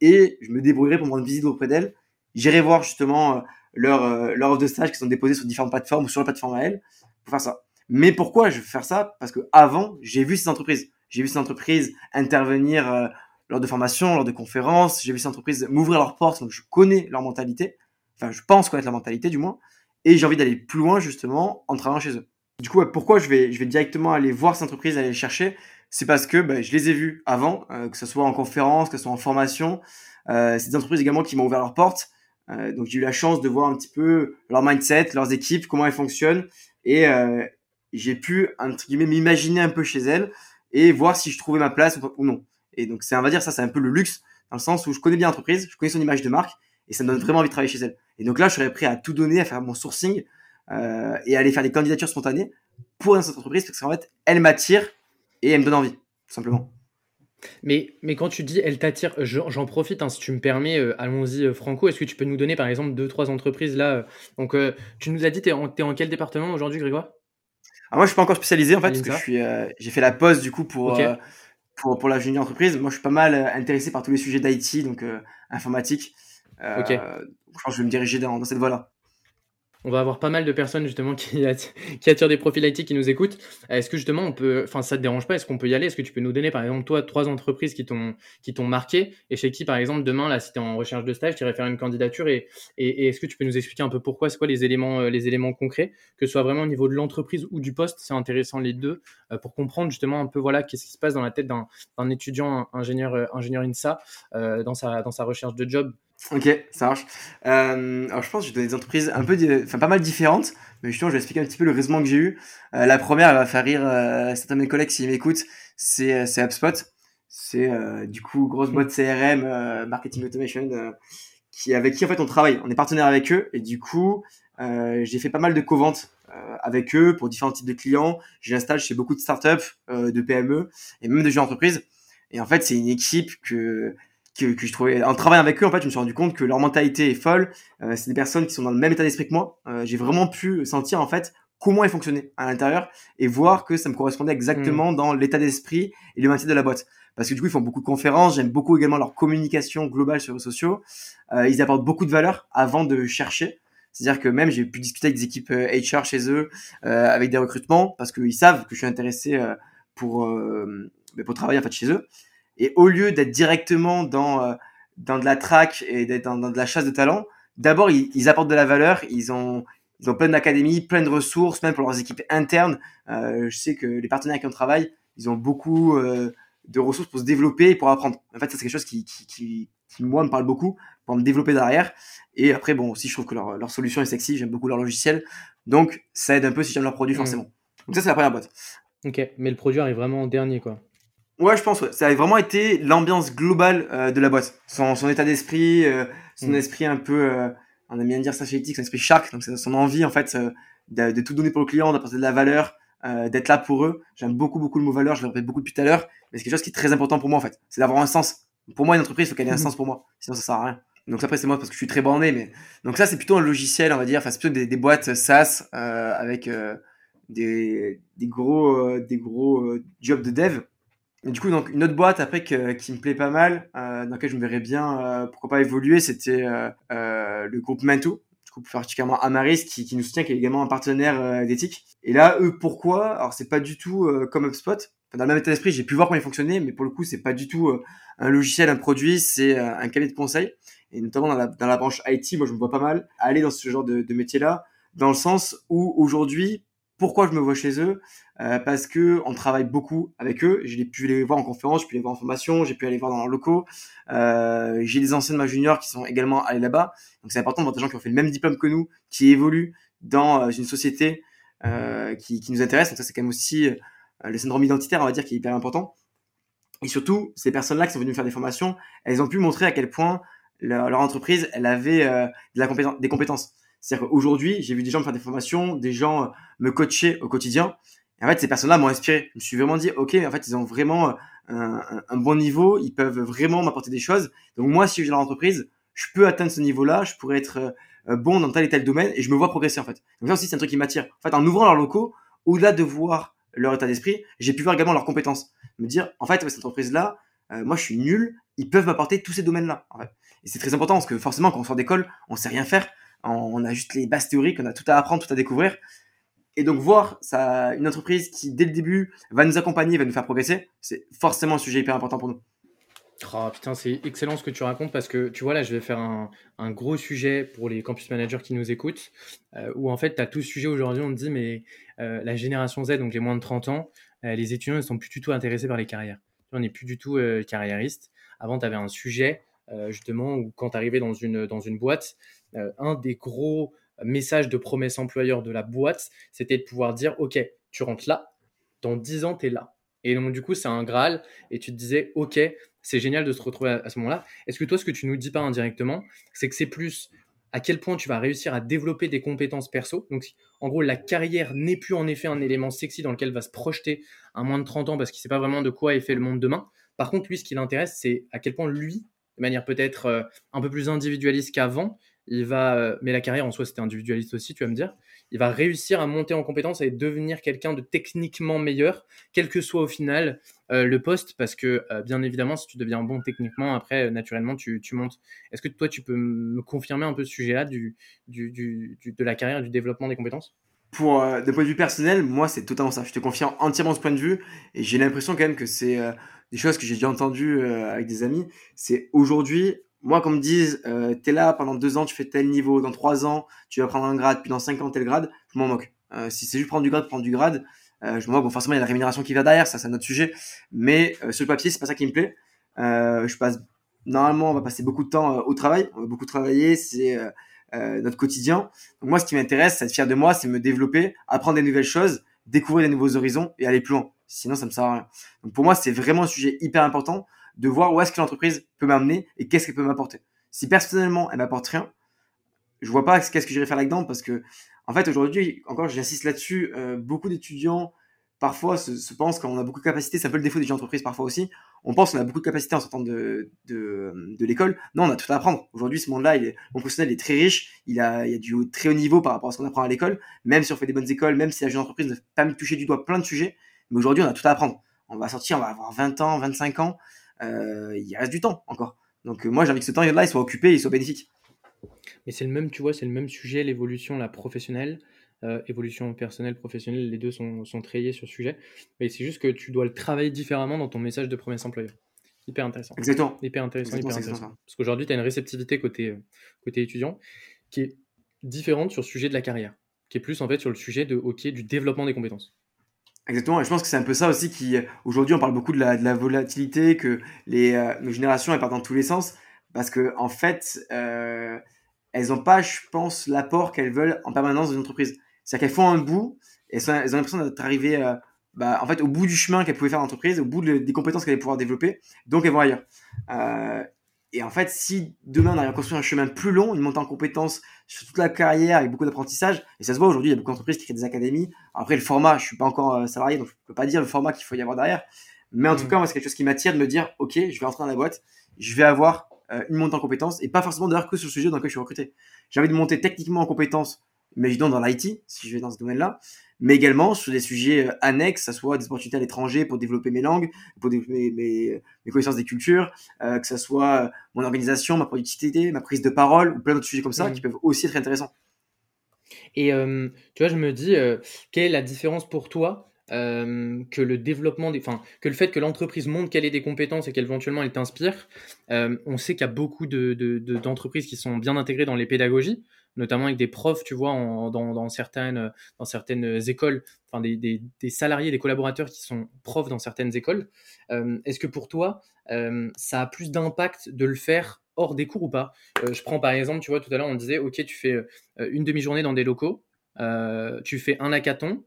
Et je me débrouillerai pour me rendre visite auprès d'elles. J'irai voir justement leur, euh, leur offre de stage qui sont déposées sur différentes plateformes ou sur la plateforme à elles pour faire ça. Mais pourquoi je veux faire ça? Parce que avant, j'ai vu ces entreprises. J'ai vu ces entreprises intervenir euh, lors de formations, lors de conférences. J'ai vu ces entreprises m'ouvrir leurs portes, donc je connais leur mentalité. Enfin, je pense connaître la mentalité du moins. Et j'ai envie d'aller plus loin justement en travaillant chez eux. Du coup, pourquoi je vais, directement aller voir ces entreprises, aller les chercher? C'est parce que bah, je les ai vues avant, euh, que ce soit en conférence, que ce soit en formation. Euh, c'est des entreprises également qui m'ont ouvert leurs portes. Euh, donc j'ai eu la chance de voir un petit peu leur mindset, leurs équipes, comment elles fonctionnent. Et j'ai pu, entre guillemets, m'imaginer un peu chez elles et voir si je trouvais ma place ou non. Et donc, c'est, on va dire, ça, c'est un peu le luxe, dans le sens où je connais bien l'entreprise, je connais son image de marque, et ça me donne vraiment envie de travailler chez elle. Et donc là, je serais prêt à tout donner, à faire mon sourcing, euh, et à aller faire des candidatures spontanées pour cette entreprise, parce qu'en fait, elle m'attire et elle me donne envie, tout simplement. Mais, mais quand tu dis elle t'attire, j'en profite, hein, si tu me permets, euh, allons-y euh, Franco, est-ce que tu peux nous donner par exemple deux, trois entreprises là Donc tu nous as dit, tu es, en quel département aujourd'hui Grégoire? Ah, Moi je suis pas encore spécialisé en fait, parce que je suis, j'ai fait la pause du coup pour, pour, pour la junior entreprise. Moi je suis pas mal intéressé par tous les sujets d'IT, donc informatique. ok. Je pense que je vais me diriger dans, dans cette voie-là on va avoir pas mal de personnes justement qui, attirent, des profils IT qui nous écoutent. Est-ce que justement on peut, enfin ça te dérange pas Est-ce qu'on peut y aller? Est-ce que tu peux nous donner par exemple toi trois entreprises qui t'ont qui t'ont marqué et chez qui par exemple demain là si tu es en recherche de stage tu irais faire une candidature et, et, est-ce que tu peux nous expliquer un peu pourquoi? C'est quoi les éléments euh, les éléments concrets? Que ce soit vraiment au niveau de l'entreprise ou du poste C'est intéressant les deux euh, pour comprendre justement un peu voilà qu'est-ce qui se passe dans la tête d'un étudiant ingénieur euh, ingénieur INSA dans sa dans sa recherche de job Ok, ça marche. Euh, alors je pense que je vais des entreprises un peu, enfin pas mal différentes, mais justement je vais expliquer un petit peu le raisonnement que j'ai eu. Euh, la première, elle va faire rire euh, certains de mes collègues s'ils m'écoutent, c'est c'est HubSpot. C'est du coup grosse boîte CRM, marketing automation, qui avec qui en fait on travaille. On est partenaire avec eux et du coup j'ai fait pas mal de co-ventes avec eux pour différents types de clients. J'ai un chez beaucoup de startups, de PME et même de jeunes entreprises. Et en fait c'est une équipe que que, que, je trouvais en travaillant avec eux en fait je me suis rendu compte que leur mentalité est folle. Euh, c'est des personnes qui sont dans le même état d'esprit que moi. Euh, j'ai vraiment pu sentir en fait comment ils fonctionnaient à l'intérieur et voir que ça me correspondait exactement mm. dans l'état d'esprit et le maintien de la boîte. Parce que du coup ils font beaucoup de conférences. J'aime beaucoup également leur communication globale sur les réseaux sociaux. Euh, ils apportent beaucoup de valeur avant de chercher. C'est-à-dire que même j'ai pu discuter avec des équipes HR chez eux avec des recrutements parce qu'ils savent que je suis intéressé pour pour travailler en fait chez eux et au lieu d'être directement dans, euh, dans de la track et d'être dans, de la chasse de talent, d'abord, ils, ils, apportent de la valeur. Ils ont, ils ont plein d'académies, plein de ressources, même pour leurs équipes internes. Euh, je sais que les partenaires qui on travaille, ils ont beaucoup euh, de ressources pour se développer et pour apprendre. En fait, c'est quelque chose qui, qui, qui, qui, moi, me parle beaucoup pour me développer derrière. Et après, bon, aussi, je trouve que leur, leur solution est sexy. J'aime beaucoup leur logiciel. Donc, ça aide un peu si j'aime leur produit, mmh. forcément. Donc ça, c'est la première boîte. Ok, mais le produit arrive vraiment en dernier, quoi. Ouais, je pense. Ouais. Ça a vraiment été l'ambiance globale euh, de la boîte. Son, son état d'esprit, euh, son mm. esprit un peu, euh, on aime bien dire ça chez son esprit shark. Donc son envie en fait de, de, tout donner pour le client, d'apporter de la valeur, d'être là pour eux. J'aime beaucoup beaucoup le mot valeur. Je le répète beaucoup depuis tout à l'heure, mais c'est quelque chose qui est très important pour moi en fait. C'est d'avoir un sens. Pour moi, une entreprise, il faut qu'elle ait un mm-hmm. sens pour moi. Sinon, ça sert à rien. Donc après, c'est moi parce que je suis très borné, mais donc ça, c'est plutôt un logiciel, on va dire. Enfin, c'est plutôt des, des boîtes SaaS avec des, des gros, des gros jobs de dev du coup, donc une autre boîte après qui me plaît pas mal, euh, dans laquelle je me verrais bien, euh, pourquoi pas évoluer, c'était euh, le groupe coup particulièrement Amaris qui, nous soutient, qui est également un partenaire d'éthique. Et là, eux, pourquoi? Alors c'est pas du tout comme HubSpot. dans le même état d'esprit, j'ai pu voir comment ils fonctionnaient, mais pour le coup, c'est pas du tout un logiciel, un produit, c'est un cabinet de conseil. Et notamment dans la, branche IT, moi je me vois pas mal aller dans ce genre de métier-là, dans le sens où aujourd'hui, pourquoi je me vois chez eux euh, Parce que on travaille beaucoup avec eux. J'ai pu les voir en conférence, j'ai pu les voir en formation, j'ai pu aller voir dans leurs locaux. Euh, j'ai des anciens de ma junior qui sont également allés là-bas. Donc c'est important de voir des gens qui ont fait le même diplôme que nous, qui évoluent dans euh, une société euh, qui, qui, nous intéresse. Donc ça c'est quand même aussi euh, le syndrome identitaire, on va dire, qui est hyper important. Et surtout, ces personnes-là qui sont venues faire des formations, elles ont pu montrer à quel point leur, entreprise, elle avait de la des compétences. C'est-à-dire qu'aujourd'hui, j'ai vu des gens me faire des formations, des gens euh, me coacher au quotidien. Et en fait, ces personnes-là m'ont inspiré. Je me suis vraiment dit, OK, en fait, ils ont vraiment euh, un, bon niveau, ils peuvent vraiment m'apporter des choses. Donc moi, si j'ai dans l'entreprise, je peux atteindre ce niveau-là, je pourrais être bon dans tel et tel domaine et je me vois progresser en fait. Donc ça aussi c'est un truc qui m'attire. En fait, en ouvrant leurs locaux, au-delà de voir leur état d'esprit, j'ai pu voir également leurs compétences. Me dire, en fait, cette entreprise-là, moi je suis nul, ils peuvent m'apporter tous ces domaines-là. Et c'est très important parce que forcément, quand on sort d'école, on sait rien faire. On a juste les bases théoriques, on a tout à apprendre, tout à découvrir. Et donc voir ça, une entreprise qui dès le début va nous accompagner, va nous faire progresser, c'est forcément un sujet hyper important pour nous. Oh putain, c'est excellent ce que tu racontes parce que tu vois là, je vais faire un, gros sujet pour les campus managers qui nous écoutent, euh, où en fait, tu as tout sujet aujourd'hui, on te dit, mais euh, la génération Z, donc les moins de 30 ans, euh, les étudiants ne sont plus du tout intéressés par les carrières. On n'est plus du tout carriériste. Avant, tu avais un sujet, justement, où quand tu arrivais dans une, dans une boîte, un des gros messages de promesse employeur de la boîte, c'était de pouvoir dire, OK, tu rentres là, dans 10 ans, tu es là. Et donc, du coup, c'est un Graal. Et tu te disais, OK, c'est génial de se retrouver à, ce moment-là. Est-ce que toi, ce que tu nous dis pas indirectement, c'est que c'est plus à quel point tu vas réussir à développer des compétences perso? Donc, en gros, la carrière n'est plus en effet un élément sexy dans lequel va se projeter un moins de 30 ans parce qu'il ne sait pas vraiment de quoi est fait le monde demain. Par contre, lui, ce qui l'intéresse, c'est à quel point lui, de manière peut-être euh, un peu plus individualiste qu'avant, il va, euh, mais la carrière en soi, c'était individualiste aussi, tu vas me dire, il va réussir à monter en compétence et devenir quelqu'un de techniquement meilleur, quel que soit au final euh, le poste, parce que bien évidemment, si tu deviens bon techniquement, après, naturellement, tu, montes. Est-ce que toi, tu peux me confirmer un peu ce sujet-là de la carrière, du développement des compétences? Pour de point de vue personnel, moi c'est totalement ça. Je te confirme entièrement ce point de vue et j'ai l'impression quand même que c'est des choses que j'ai déjà entendues avec des amis. C'est aujourd'hui moi, qu'on me dise, euh, t'es là pendant deux ans, tu fais tel niveau, dans trois ans, tu vas prendre un grade, puis dans cinq ans, tel grade, je m'en moque. Euh, si c'est juste prendre du grade, prendre du grade, euh, je m'en moque. Bon, forcément, il y a la rémunération qui va derrière, ça, c'est un autre sujet. Mais euh, sur le papier, c'est pas ça qui me plaît. Euh, je passe, normalement, on va passer beaucoup de temps au travail, on va beaucoup travailler, c'est notre quotidien. Moi, ce qui m'intéresse, c'est être fier de moi, c'est me développer, apprendre des nouvelles choses, découvrir des nouveaux horizons et aller plus loin. Sinon, ça me sert à rien. Donc, pour moi, c'est vraiment un sujet hyper important de voir où est-ce que l'entreprise peut m'amener et qu'est-ce qu'elle peut m'apporter. Si personnellement, elle m'apporte rien, je vois pas qu'est-ce que j'irai faire là-dedans parce que, en fait, aujourd'hui, encore, j'insiste là-dessus, euh, beaucoup d'étudiants parfois se, pensent qu'on a beaucoup de capacités, c'est un peu le défaut des entreprises parfois aussi. On pense qu'on a beaucoup de capacités en sortant de, l'école. Non, on a tout à apprendre. Aujourd'hui, ce monde-là, mon professionnel est très riche, il a, il a du très haut niveau par rapport à ce qu'on apprend à l'école, même si on fait des bonnes écoles, même si la jeune entreprise ne pas me toucher du doigt plein de sujets. Mais aujourd'hui, on a tout à apprendre. On va sortir, on va avoir 20 ans, 25 ans. Euh, il reste du temps encore. Donc euh, moi j'ai envie que ce temps-là soit occupé, il soit bénéfique. Mais c'est le même, tu vois, c'est le même sujet, l'évolution, la professionnelle, euh, évolution personnelle, professionnelle, les deux sont, sont trayés sur ce sujet. Mais c'est juste que tu dois le travailler différemment dans ton message de promesse employeur. Hyper intéressant. Exactement. Hyper intéressant, hyper intéressant. Parce qu'aujourd'hui, tu as une réceptivité côté, côté étudiant qui est différente sur le sujet de la carrière, qui est plus en fait sur le sujet de, ok, du développement des compétences. Exactement, et je pense que c'est un peu ça aussi qui, aujourd'hui, on parle beaucoup de la, de la volatilité, que les, euh, nos générations, elles partent dans tous les sens, parce que en fait, euh, elles n'ont pas, je pense, l'apport qu'elles veulent en permanence d'une entreprise. C'est-à-dire qu'elles font un bout, et elles ont l'impression d'être arrivées, euh, bah, en fait, au bout du chemin qu'elles pouvaient faire l'entreprise, au bout des compétences qu'elles allaient pouvoir développer, donc elles vont ailleurs. Euh, et en fait, si demain on arrive à construire un chemin plus long, une montée en compétences sur toute la carrière avec beaucoup d'apprentissage, et ça se voit aujourd'hui, il y a beaucoup d'entreprises qui créent des académies. après, le format, je suis pas encore euh, salarié, donc je peux pas dire le format qu'il faut y avoir derrière. Mais en tout mm. cas, moi, c'est quelque chose qui m'attire de me dire, ok, je vais rentrer dans la boîte, je vais avoir euh, une montée en compétences, et pas forcément d'ailleurs que sur le sujet dans lequel je suis recruté. J'ai envie de monter techniquement en compétences, imaginons dans l'IT, si je vais dans ce domaine-là, mais également sur des sujets euh, annexes, que ce soit des opportunités à l'étranger pour développer mes langues, pour développer mes, mes connaissances des cultures, euh, que ce soit euh, mon organisation, ma productivité, ma prise de parole, ou plein d'autres sujets comme ça mmh. qui peuvent aussi être intéressants. Et tu vois, je me dis, quelle est la différence pour toi que le développement des, enfin, que le fait que l'entreprise montre qu'elle ait des compétences et qu'éventuellement elle t'inspire. on sait qu'il y a beaucoup d'entreprises de, qui sont bien intégrées dans les pédagogies notamment avec des profs, tu vois, dans, certaines, dans certaines écoles, enfin des, salariés, des collaborateurs qui sont profs dans certaines écoles. Euh, est-ce que pour toi, euh, ça a plus d'impact de le faire hors des cours ou pas? Euh, Je prends par exemple, tu vois, tout à l'heure on disait, ok, tu fais une demi-journée dans des locaux, tu fais un hackathon,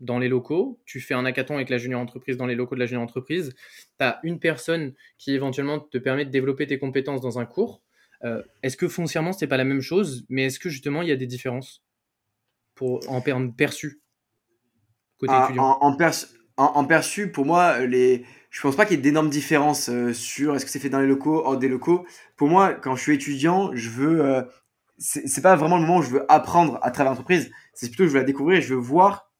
dans les locaux, tu fais un hackathon avec la junior entreprise dans les locaux de la junior entreprise, tu as une personne qui éventuellement te permet de développer tes compétences dans un cours, euh, est-ce que foncièrement, c'est pas la même chose, mais est-ce que justement, il y a des différences pour, en perçus côté ah, En, en, perçu, pour moi, les, je pense pas qu'il y ait d'énormes différences euh, sur est-ce que c'est fait dans les locaux, hors des locaux. Pour moi, quand je suis étudiant, je veux. Euh, c'est pas vraiment le moment où je veux apprendre à travers l'entreprise. C'est plutôt que je veux la découvrir et je veux voir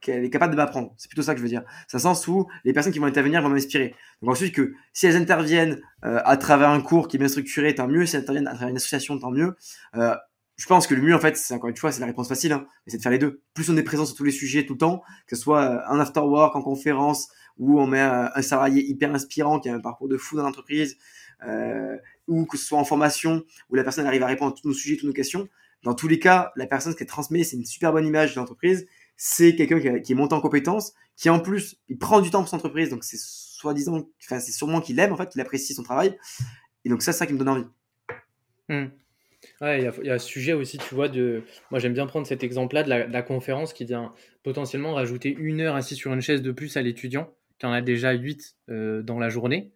qu'elle est capable de m'apprendre. C'est plutôt ça que je veux dire. C'est un sens où les personnes qui vont intervenir vont m'inspirer. Donc ensuite que si elles interviennent euh, à travers un cours qui est bien structuré, tant mieux. Si elles interviennent à travers une association, tant mieux. Euh, je pense que le mieux en fait, c'est encore une fois, c'est la réponse facile, hein, c'est de faire les deux. Plus on est présent sur tous les sujets tout le temps, que ce soit en after work, en conférence, où on met un salarié hyper inspirant qui a un parcours de fou dans l'entreprise, euh, ou que ce soit en formation, où la personne arrive à répondre à tous nos sujets, toutes nos questions. Dans tous les cas, la personne qui transmet, c'est une super bonne image de l'entreprise. C'est quelqu'un qui, est monté en compétences, qui en plus, il prend du temps pour son entreprise, donc c'est soi-disant, enfin c'est sûrement qu'il aime en fait, qu'il apprécie son travail. Et donc ça, c'est ça qui me donne envie. Hmm. Ouais, il y, a, ce sujet aussi, tu vois, de. Moi, j'aime bien prendre cet exemple-là de, la, conférence qui vient potentiellement rajouter une heure assis sur une chaise de plus à l'étudiant, qui en a déjà huit euh, dans la journée.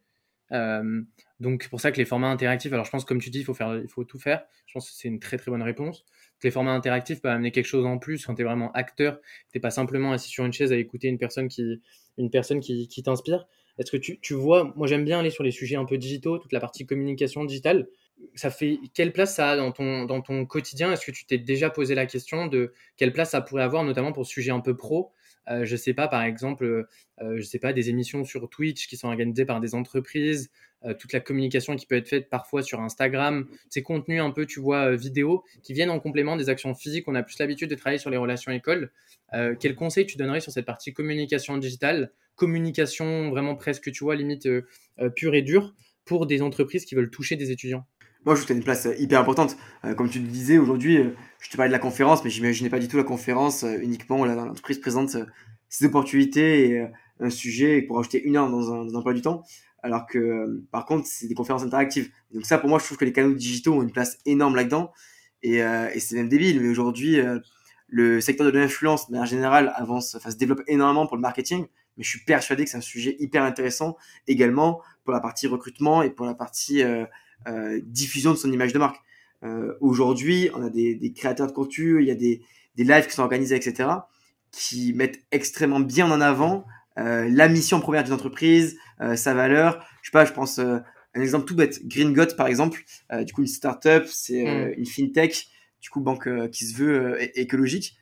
Euh, donc, pour ça que les formats interactifs, alors je pense, comme tu dis, il faut, faire, il faut tout faire. Je pense que c'est une très très bonne réponse. Les formats interactifs peuvent amener quelque chose en plus quand tu es vraiment acteur. Tu n'es pas simplement assis sur une chaise à écouter une personne qui, une personne qui, t'inspire. Est-ce que tu, tu vois, moi j'aime bien aller sur les sujets un peu digitaux, toute la partie communication digitale ça fait quelle place ça a dans ton, dans ton quotidien? Est-ce que tu t'es déjà posé la question de quelle place ça pourrait avoir, notamment pour ce sujet un peu pro? Euh, Je sais pas, par exemple, euh, je sais pas, des émissions sur Twitch qui sont organisées par des entreprises, euh, toute la communication qui peut être faite parfois sur Instagram, ces contenus un peu, tu vois, vidéo, qui viennent en complément des actions physiques. On a plus l'habitude de travailler sur les relations écoles. quel conseil tu donnerais sur cette partie communication digitale, communication vraiment presque, tu vois, limite pure et dure pour des entreprises qui veulent toucher des étudiants? Moi, je trouve que une place euh, hyper importante. Euh, comme tu le disais, aujourd'hui, euh, je te parlais de la conférence, mais j'imaginais pas du tout la conférence uniquement là, l'entreprise présente ses opportunités et un sujet pour ajouter une heure dans un, dans un emploi du temps. Alors que, par contre, c'est des conférences interactives. Donc ça, pour moi, je trouve que les canaux digitaux ont une place énorme là-dedans. Et, et c'est même débile. Mais aujourd'hui, le secteur de l'influence, de manière générale, avance, se développe énormément pour le marketing. Mais je suis persuadé que c'est un sujet hyper intéressant également pour la partie recrutement et pour la partie euh, diffusion de son image de marque. Euh, aujourd'hui, on a des, créateurs de contenu, il y a des, des lives qui sont organisés, etc., qui mettent extrêmement bien en avant euh, la mission première d'une entreprise, sa valeur. Je sais pas, je pense un exemple tout bête, Green Got par exemple, du coup une startup, c'est mm. une fintech, du coup banque qui se veut écologique.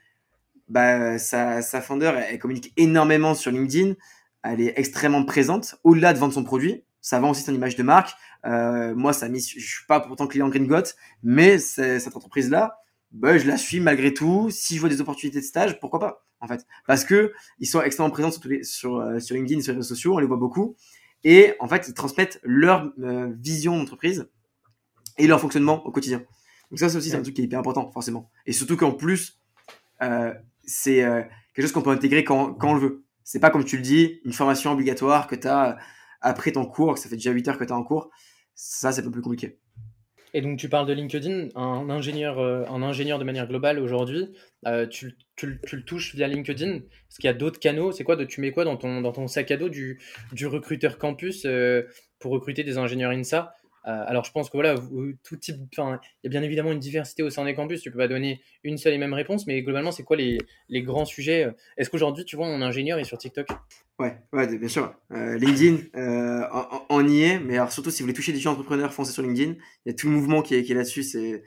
Bah, sa, sa founder, elle, communique énormément sur LinkedIn, elle est extrêmement présente, au-delà de vendre son produit, ça vend aussi son image de marque, euh, moi, ça mis, je suis pas pourtant client Green Got, mais cette entreprise-là, bah, je la suis malgré tout. Si je vois des opportunités de stage, pourquoi pas, en fait. Parce que ils sont extrêmement présents sur, les, sur, euh, sur LinkedIn, sur les réseaux sociaux, on les voit beaucoup. Et en fait, ils transmettent leur euh, vision d'entreprise et leur fonctionnement au quotidien. Donc ça, c'est aussi un truc qui est hyper important, forcément. Et surtout qu'en plus, euh, c'est quelque chose qu'on peut intégrer quand, quand on le veut. C'est pas comme tu le dis, une formation obligatoire que tu as après ton cours, que ça fait déjà 8 heures que tu es en cours ça, c'est un peu plus compliqué. Et donc, tu parles de LinkedIn, un ingénieur, euh, un ingénieur de manière globale aujourd'hui, euh, tu, le touches via LinkedIn. Est-ce qu'il y a d'autres canaux? C'est quoi Tu mets quoi dans ton, sac à dos du, recruteur campus euh, pour recruter des ingénieurs INSA? Alors je pense que voilà, tout type, il y a bien évidemment une diversité au sein des campus. Tu peux pas donner une seule et même réponse, mais globalement, c'est quoi les, les, grands sujets euh? Est-ce qu'aujourd'hui, tu vois, mon ingénieur est sur TikTok? Ouais, ouais, bien sûr. Euh, LinkedIn, on, y est, mais alors surtout si vous voulez toucher des gens entrepreneurs, foncez sur LinkedIn. Il y a tout le mouvement qui est, qui là-dessus, c'est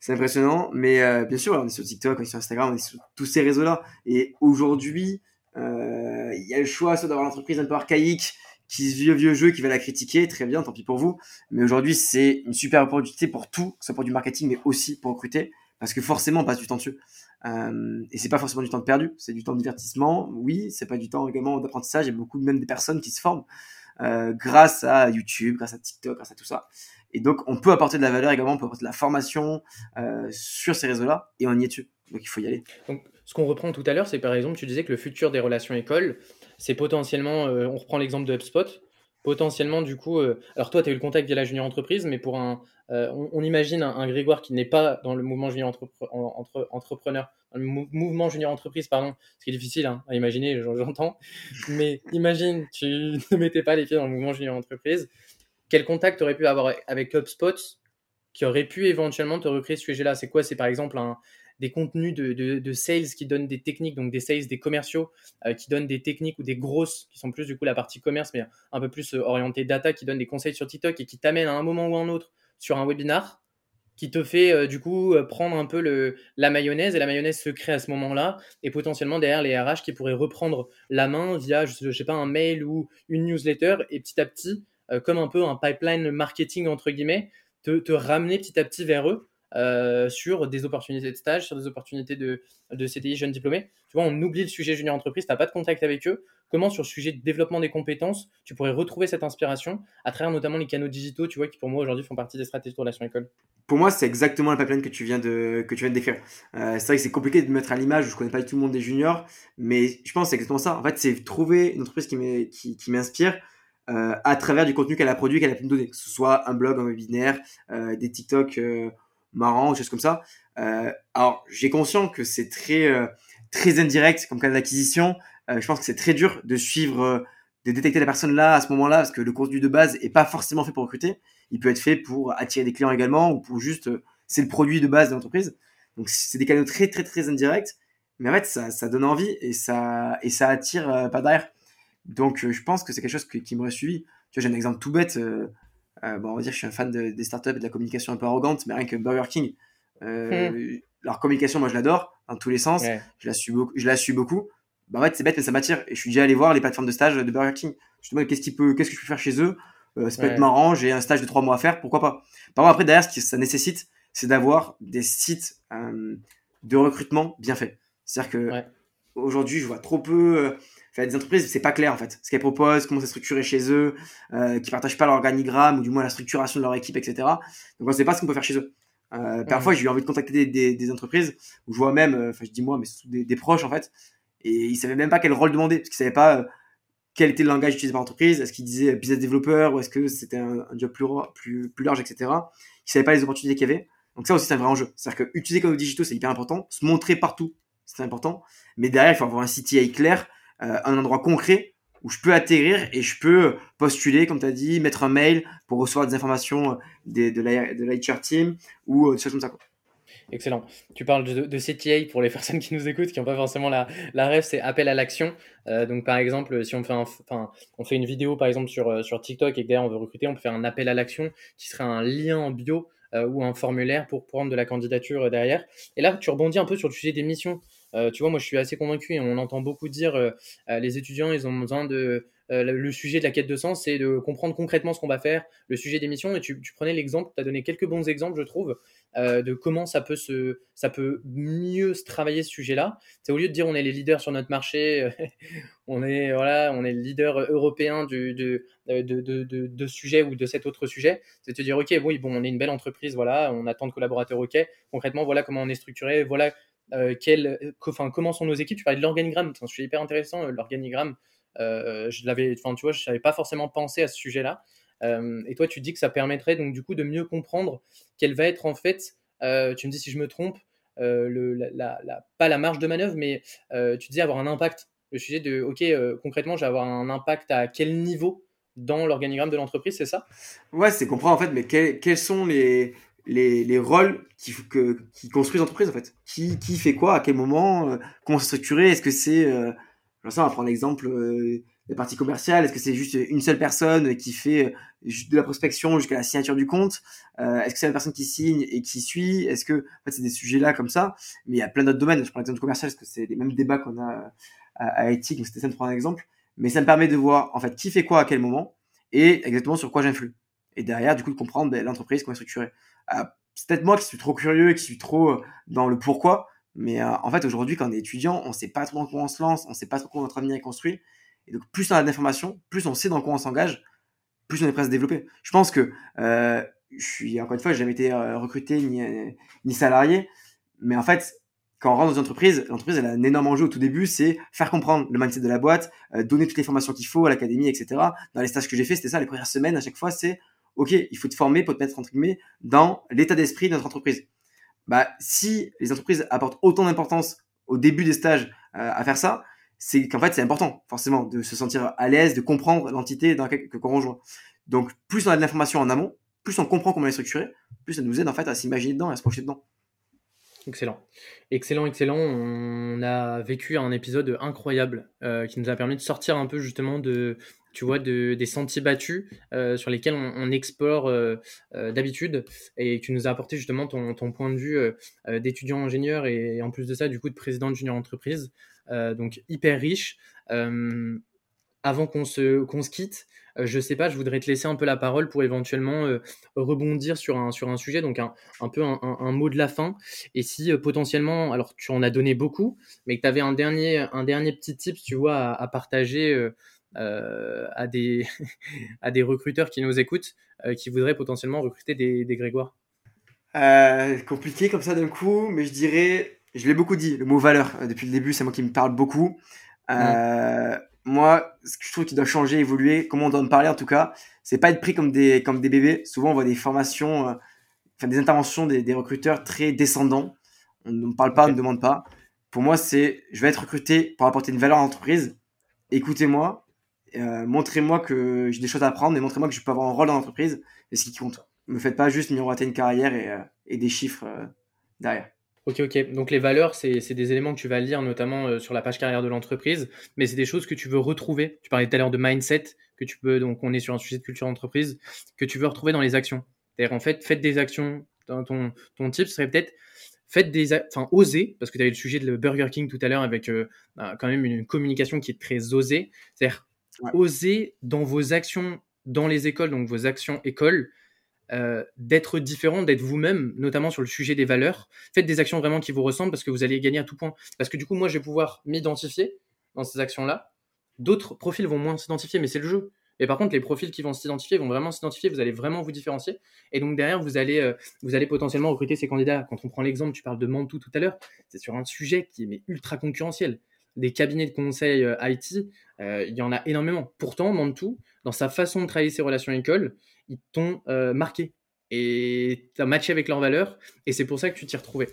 c'est impressionnant. Mais bien sûr, on est sur TikTok, on est sur Instagram, on est sur tous ces réseaux-là. Et aujourd'hui, il y a le choix soit d'avoir l'entreprise un peu archaïque qui vieux vieux jeu qui va la critiquer, très bien, tant pis pour vous. Mais aujourd'hui, c'est une super opportunité pour tout, que ce soit pour du marketing, mais aussi pour recruter, parce que forcément, on passe du temps dessus. Euh, et c'est pas forcément du temps perdu, c'est du temps de divertissement. Oui, c'est pas du temps également d'apprentissage. Il y a beaucoup même des personnes qui se forment euh, grâce à YouTube, grâce à TikTok, grâce à tout ça. Et donc, on peut apporter de la valeur également, on peut apporter de la formation euh, sur ces réseaux-là, et on y est dessus. Donc, il faut y aller. Donc, ce qu'on reprend tout à l'heure, c'est par exemple, tu disais que le futur des relations écoles, c'est potentiellement, euh, on reprend l'exemple de HubSpot, potentiellement du coup, euh, alors toi tu as eu le contact via la junior entreprise, mais pour un, euh, on, imagine un, Grégoire qui n'est pas dans le mouvement junior entre, entrepreneur, mouvement junior entreprise, pardon, ce qui est difficile hein, à imaginer, j'entends, mais imagine tu ne mettais pas les pieds dans le mouvement junior entreprise, quel contact aurais pu avoir avec HubSpot qui aurait pu éventuellement te recréer ce sujet-là? C'est quoi? C'est par exemple un, des contenus de, sales qui donnent des techniques, donc des sales, des commerciaux euh, qui donnent des techniques ou des grosses qui sont plus du coup la partie commerce, mais un peu plus orientée data, qui donnent des conseils sur TikTok et qui t'amènent à un moment ou à un autre sur un webinar qui te fait du coup prendre un peu le, la mayonnaise. Et la mayonnaise se crée à ce moment-là et potentiellement derrière les RH qui pourraient reprendre la main via je, sais pas un mail ou une newsletter et petit à petit comme un peu un pipeline marketing entre guillemets te ramener petit à petit vers eux euh, sur des opportunités de stage, sur des opportunités de, de CDI jeunes diplômés. Tu vois, on oublie le sujet junior entreprise, tu n'as pas de contact avec eux. Comment, sur le sujet de développement des compétences, tu pourrais retrouver cette inspiration à travers notamment les canaux digitaux, tu vois, qui pour moi aujourd'hui font partie des stratégies de relation école? Pour moi, c'est exactement la pipeline que tu viens de, que tu viens de décrire. Euh, c'est vrai que c'est compliqué de mettre à l'image, je connais pas tout le monde des juniors, mais je pense que c'est exactement ça. En fait, c'est trouver une entreprise qui m'inspire. Euh, à travers du contenu qu'elle a produit, qu'elle a pu me donner, que ce soit un blog, un webinaire, des TikTok marrant, des choses comme ça. Euh, alors, j'ai conscience que c'est très, euh, très indirect comme cas d'acquisition. Euh, je pense que c'est très dur de suivre, de détecter la personne là, à ce moment-là, parce que le contenu de base est pas forcément fait pour recruter. Il peut être fait pour attirer des clients également, ou pour juste, c'est le produit de base de l'entreprise. Donc, c'est des canaux très, très, très indirects. Mais en fait, ça, ça donne envie et ça, et ça attire pas derrière. Donc, je pense que c'est quelque chose qui m'aurait suivi. Tu vois, j'ai un exemple tout bête. Euh, bon, on va dire que je suis un fan de, des startups et de la communication un peu arrogante, mais rien que Burger King, euh, hmm. leur communication, moi je l'adore, dans tous les sens, je, la suis beaucoup, je la suis beaucoup. Bah, en fait, c'est bête, mais ça m'attire. Et je suis déjà allé voir les plateformes de stage de Burger King. Je me demande qu'est-ce, qu'est-ce que je peux faire chez eux. Euh, ça peut être marrant, j'ai un stage de trois mois à faire, pourquoi pas. Par contre, après, derrière, ce que ça nécessite, c'est d'avoir des sites de recrutement bien faits. C'est-à-dire que aujourd'hui, je vois trop peu des entreprises, c'est pas clair en fait. Ce qu'elles proposent, comment c'est structuré chez eux, euh, qui partagent pas l'organigramme ou du moins la structuration de leur équipe, etc. Donc on sait pas ce qu'on peut faire chez eux. Euh, parfois, j'ai eu envie de contacter des, des, entreprises où je vois même, euh, enfin je dis moi, mais des, des, proches en fait, et ils savaient même pas quel rôle demander parce qu'ils savaient pas euh, quel était le langage utilisé par l'entreprise, est-ce qu'ils disaient business developer ou est-ce que c'était un, job plus, plus, plus large, etc. Ils savaient pas les opportunités qu'il y avait. Donc ça aussi c'est un vrai enjeu. C'est-à-dire que utiliser comme digitaux c'est hyper important, se montrer partout c'est important, mais derrière il faut avoir un CTA clair euh, un endroit concret où je peux atterrir et je peux postuler, comme tu as dit, mettre un mail pour recevoir des informations euh, de, de l'HR team ou euh, des choses comme ça. Excellent. Tu parles de, CTA pour les personnes qui nous écoutent, qui n'ont pas forcément la, la rêve, c'est appel à l'action. donc par exemple, si on fait, enfin, on fait une vidéo par exemple sur, sur TikTok et que derrière on veut recruter, on peut faire un appel à l'action qui serait un lien en bio ou un formulaire pour prendre de la candidature derrière. Et là, tu rebondis un peu sur le sujet des missions. Euh, tu vois, moi, je suis assez convaincu et on entend beaucoup dire euh, euh, les étudiants, ils ont besoin de. le sujet de la quête de sens, c'est de comprendre concrètement ce qu'on va faire, le sujet d'émission. Et tu, prenais l'exemple, tu as donné quelques bons exemples, je trouve, de comment ça peut, se, ça peut mieux se travailler ce sujet-là. C'est au lieu de dire on est les leaders sur notre marché, on est voilà, on est le leader européen du, de, de, de, de, sujet ou de cet autre sujet, c'est de te dire ok, oui, bon, on est une belle entreprise, voilà, on a tant de collaborateurs, ok. Concrètement, voilà comment on est structuré, voilà quel, enfin, comment sont nos équipes? Tu parlais de l'organigramme, c'est hyper intéressant. Euh, l'organigramme, euh, je l'avais, enfin, je n'avais pas forcément pensé à ce sujet-là. et toi, tu dis que ça permettrait donc du coup de mieux comprendre quelle va être en fait, tu me dis si je me trompe, le, la, pas la marge de manœuvre, mais tu dis avoir un impact. Le sujet de, ok, concrètement, je vais avoir un impact à quel niveau dans l'organigramme de l'entreprise, c'est ça? Ouais, c'est comprendre en fait, mais quels sont les, les, les rôles qui, construisent l'entreprise en fait. Qui, fait quoi, à quel moment, euh, comment est-ce que c'est, euh, on va prendre l'exemple euh, des parties commerciales, est-ce que c'est juste une seule personne qui fait euh, de la prospection jusqu'à la signature du compte, est-ce que c'est la personne qui signe et qui suit, est-ce que, en fait c'est des sujets là comme ça, mais il y a plein d'autres domaines, je prends l'exemple commercial parce que c'est les mêmes débats qu'on a à, à donc c'était ça de prendre un exemple, mais ça me permet de voir en fait qui fait quoi à quel moment et exactement sur quoi j'influe. Et derrière, du coup, de comprendre ben, l'entreprise, comment est structurée. Euh, c'est peut-être moi qui suis trop curieux et qui suis trop euh, dans le pourquoi. Mais euh, en fait, aujourd'hui, quand on est étudiant, on sait pas trop dans quoi on se lance, on sait pas trop comment notre avenir est construit. Et donc, plus on a d'informations, plus on sait dans quoi on s'engage, plus on est prêt à se développer. Je pense que je suis, encore une fois, j'ai jamais été recruté ni, salarié. Mais en fait, quand on rentre dans une entreprise, l'entreprise a un énorme enjeu au tout début, c'est faire comprendre le mindset de la boîte, donner toutes les formations qu'il faut à l'académie, etc. Dans les stages que j'ai fait, c'était ça, les premières semaines à chaque fois, c'est ok, il faut te former pour te mettre entre guillemets dans l'état d'esprit de notre entreprise. Bah, si les entreprises apportent autant d'importance au début des stages euh, à faire ça, c'est qu'en fait c'est important forcément de se sentir à l'aise, de comprendre l'entité dans laquelle qu'on rejoint. Donc plus on a de l'information en amont, plus on comprend comment elle est structurée, plus ça nous aide en fait à s'imaginer dedans et à se projeter dedans. Excellent. Excellent, excellent. On a vécu un épisode incroyable euh, qui nous a permis de sortir un peu justement de, tu vois, de, des sentiers battus euh, sur lesquels on, explore euh, d'habitude et tu nous as apporté justement ton, point de vue d'étudiant ingénieur et, en plus de ça, du coup, de président de junior entreprise. donc hyper riche. avant qu'on se, qu'on se quitte, euh, je sais pas, je voudrais te laisser un peu la parole pour éventuellement euh, rebondir sur un, sur un sujet, donc un, un peu un, mot de la fin. Et si euh, potentiellement, alors tu en as donné beaucoup, mais que tu avais un dernier, un dernier petit tip, tu vois, à, partager à, des, à des recruteurs qui nous écoutent, qui voudraient potentiellement recruter des, des Grégoire Compliqué comme ça d'un coup, mais je dirais, je l'ai beaucoup dit, le mot valeur, depuis le début, c'est moi qui me parle beaucoup. Euh, moi, ce que je trouve qui doit changer, évoluer, comment on doit en parler en tout cas, c'est pas être pris comme des, comme des bébés. Souvent, on voit des formations, euh, enfin des interventions des, des, recruteurs très descendants. On ne parle pas, on ne demande pas. Pour moi, c'est je vais être recruté pour apporter une valeur à l'entreprise. Écoutez-moi, euh, montrez-moi que j'ai des choses à apprendre et montrez-moi que je peux avoir un rôle dans l'entreprise et ce qui compte. Ne me faites pas juste miroiter une carrière et, euh, des chiffres euh, derrière. Ok, ok. Donc les valeurs, c'est des éléments que tu vas lire notamment sur la page carrière de l'entreprise, mais c'est des choses que tu veux retrouver. Tu parlais tout à l'heure de mindset, que tu peux, donc on est sur un sujet de culture d'entreprise, que tu veux retrouver dans les actions. C'est-à-dire en fait, faites des actions. Dans ton, ton type serait peut-être faites des, enfin osez, parce que tu avais le sujet de Burger King tout à l'heure avec bah, quand même une communication qui est très osée. C'est-à-dire osez dans vos actions dans les écoles, donc vos actions écoles, euh, d'être différent, d'être vous-même, notamment sur le sujet des valeurs. Faites des actions vraiment qui vous ressemblent parce que vous allez gagner à tout point. Parce que du coup, moi, je vais pouvoir m'identifier dans ces actions-là. D'autres profils vont moins s'identifier, mais c'est le jeu. Et par contre, les profils qui vont s'identifier vont vraiment s'identifier, vous allez vraiment vous différencier. Et donc derrière, vous allez, euh, vous allez potentiellement recruter ces candidats. Quand on prend l'exemple, tu parles de Mantou tout à l'heure, c'est sur un sujet qui est ultra concurrentiel. Des cabinets de conseil euh, IT, il y en a énormément. Pourtant, Mantou, dans sa façon de travailler ses relations école, ils t'ont euh, marqué et tu as matché avec leurs valeurs et c'est pour ça que tu t'y retrouvais.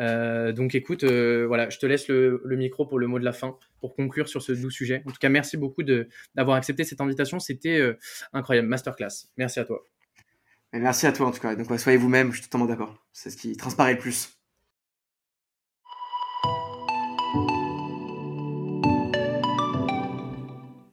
Euh, donc écoute, euh, voilà, je te laisse le, micro pour le mot de la fin, pour conclure sur ce doux sujet. En tout cas, merci beaucoup d'avoir accepté cette invitation. C'était incroyable, masterclass. Merci à toi. merci à toi en tout cas. Donc soyez vous-même, je suis totalement d'accord. C'est ce qui transparaît le plus.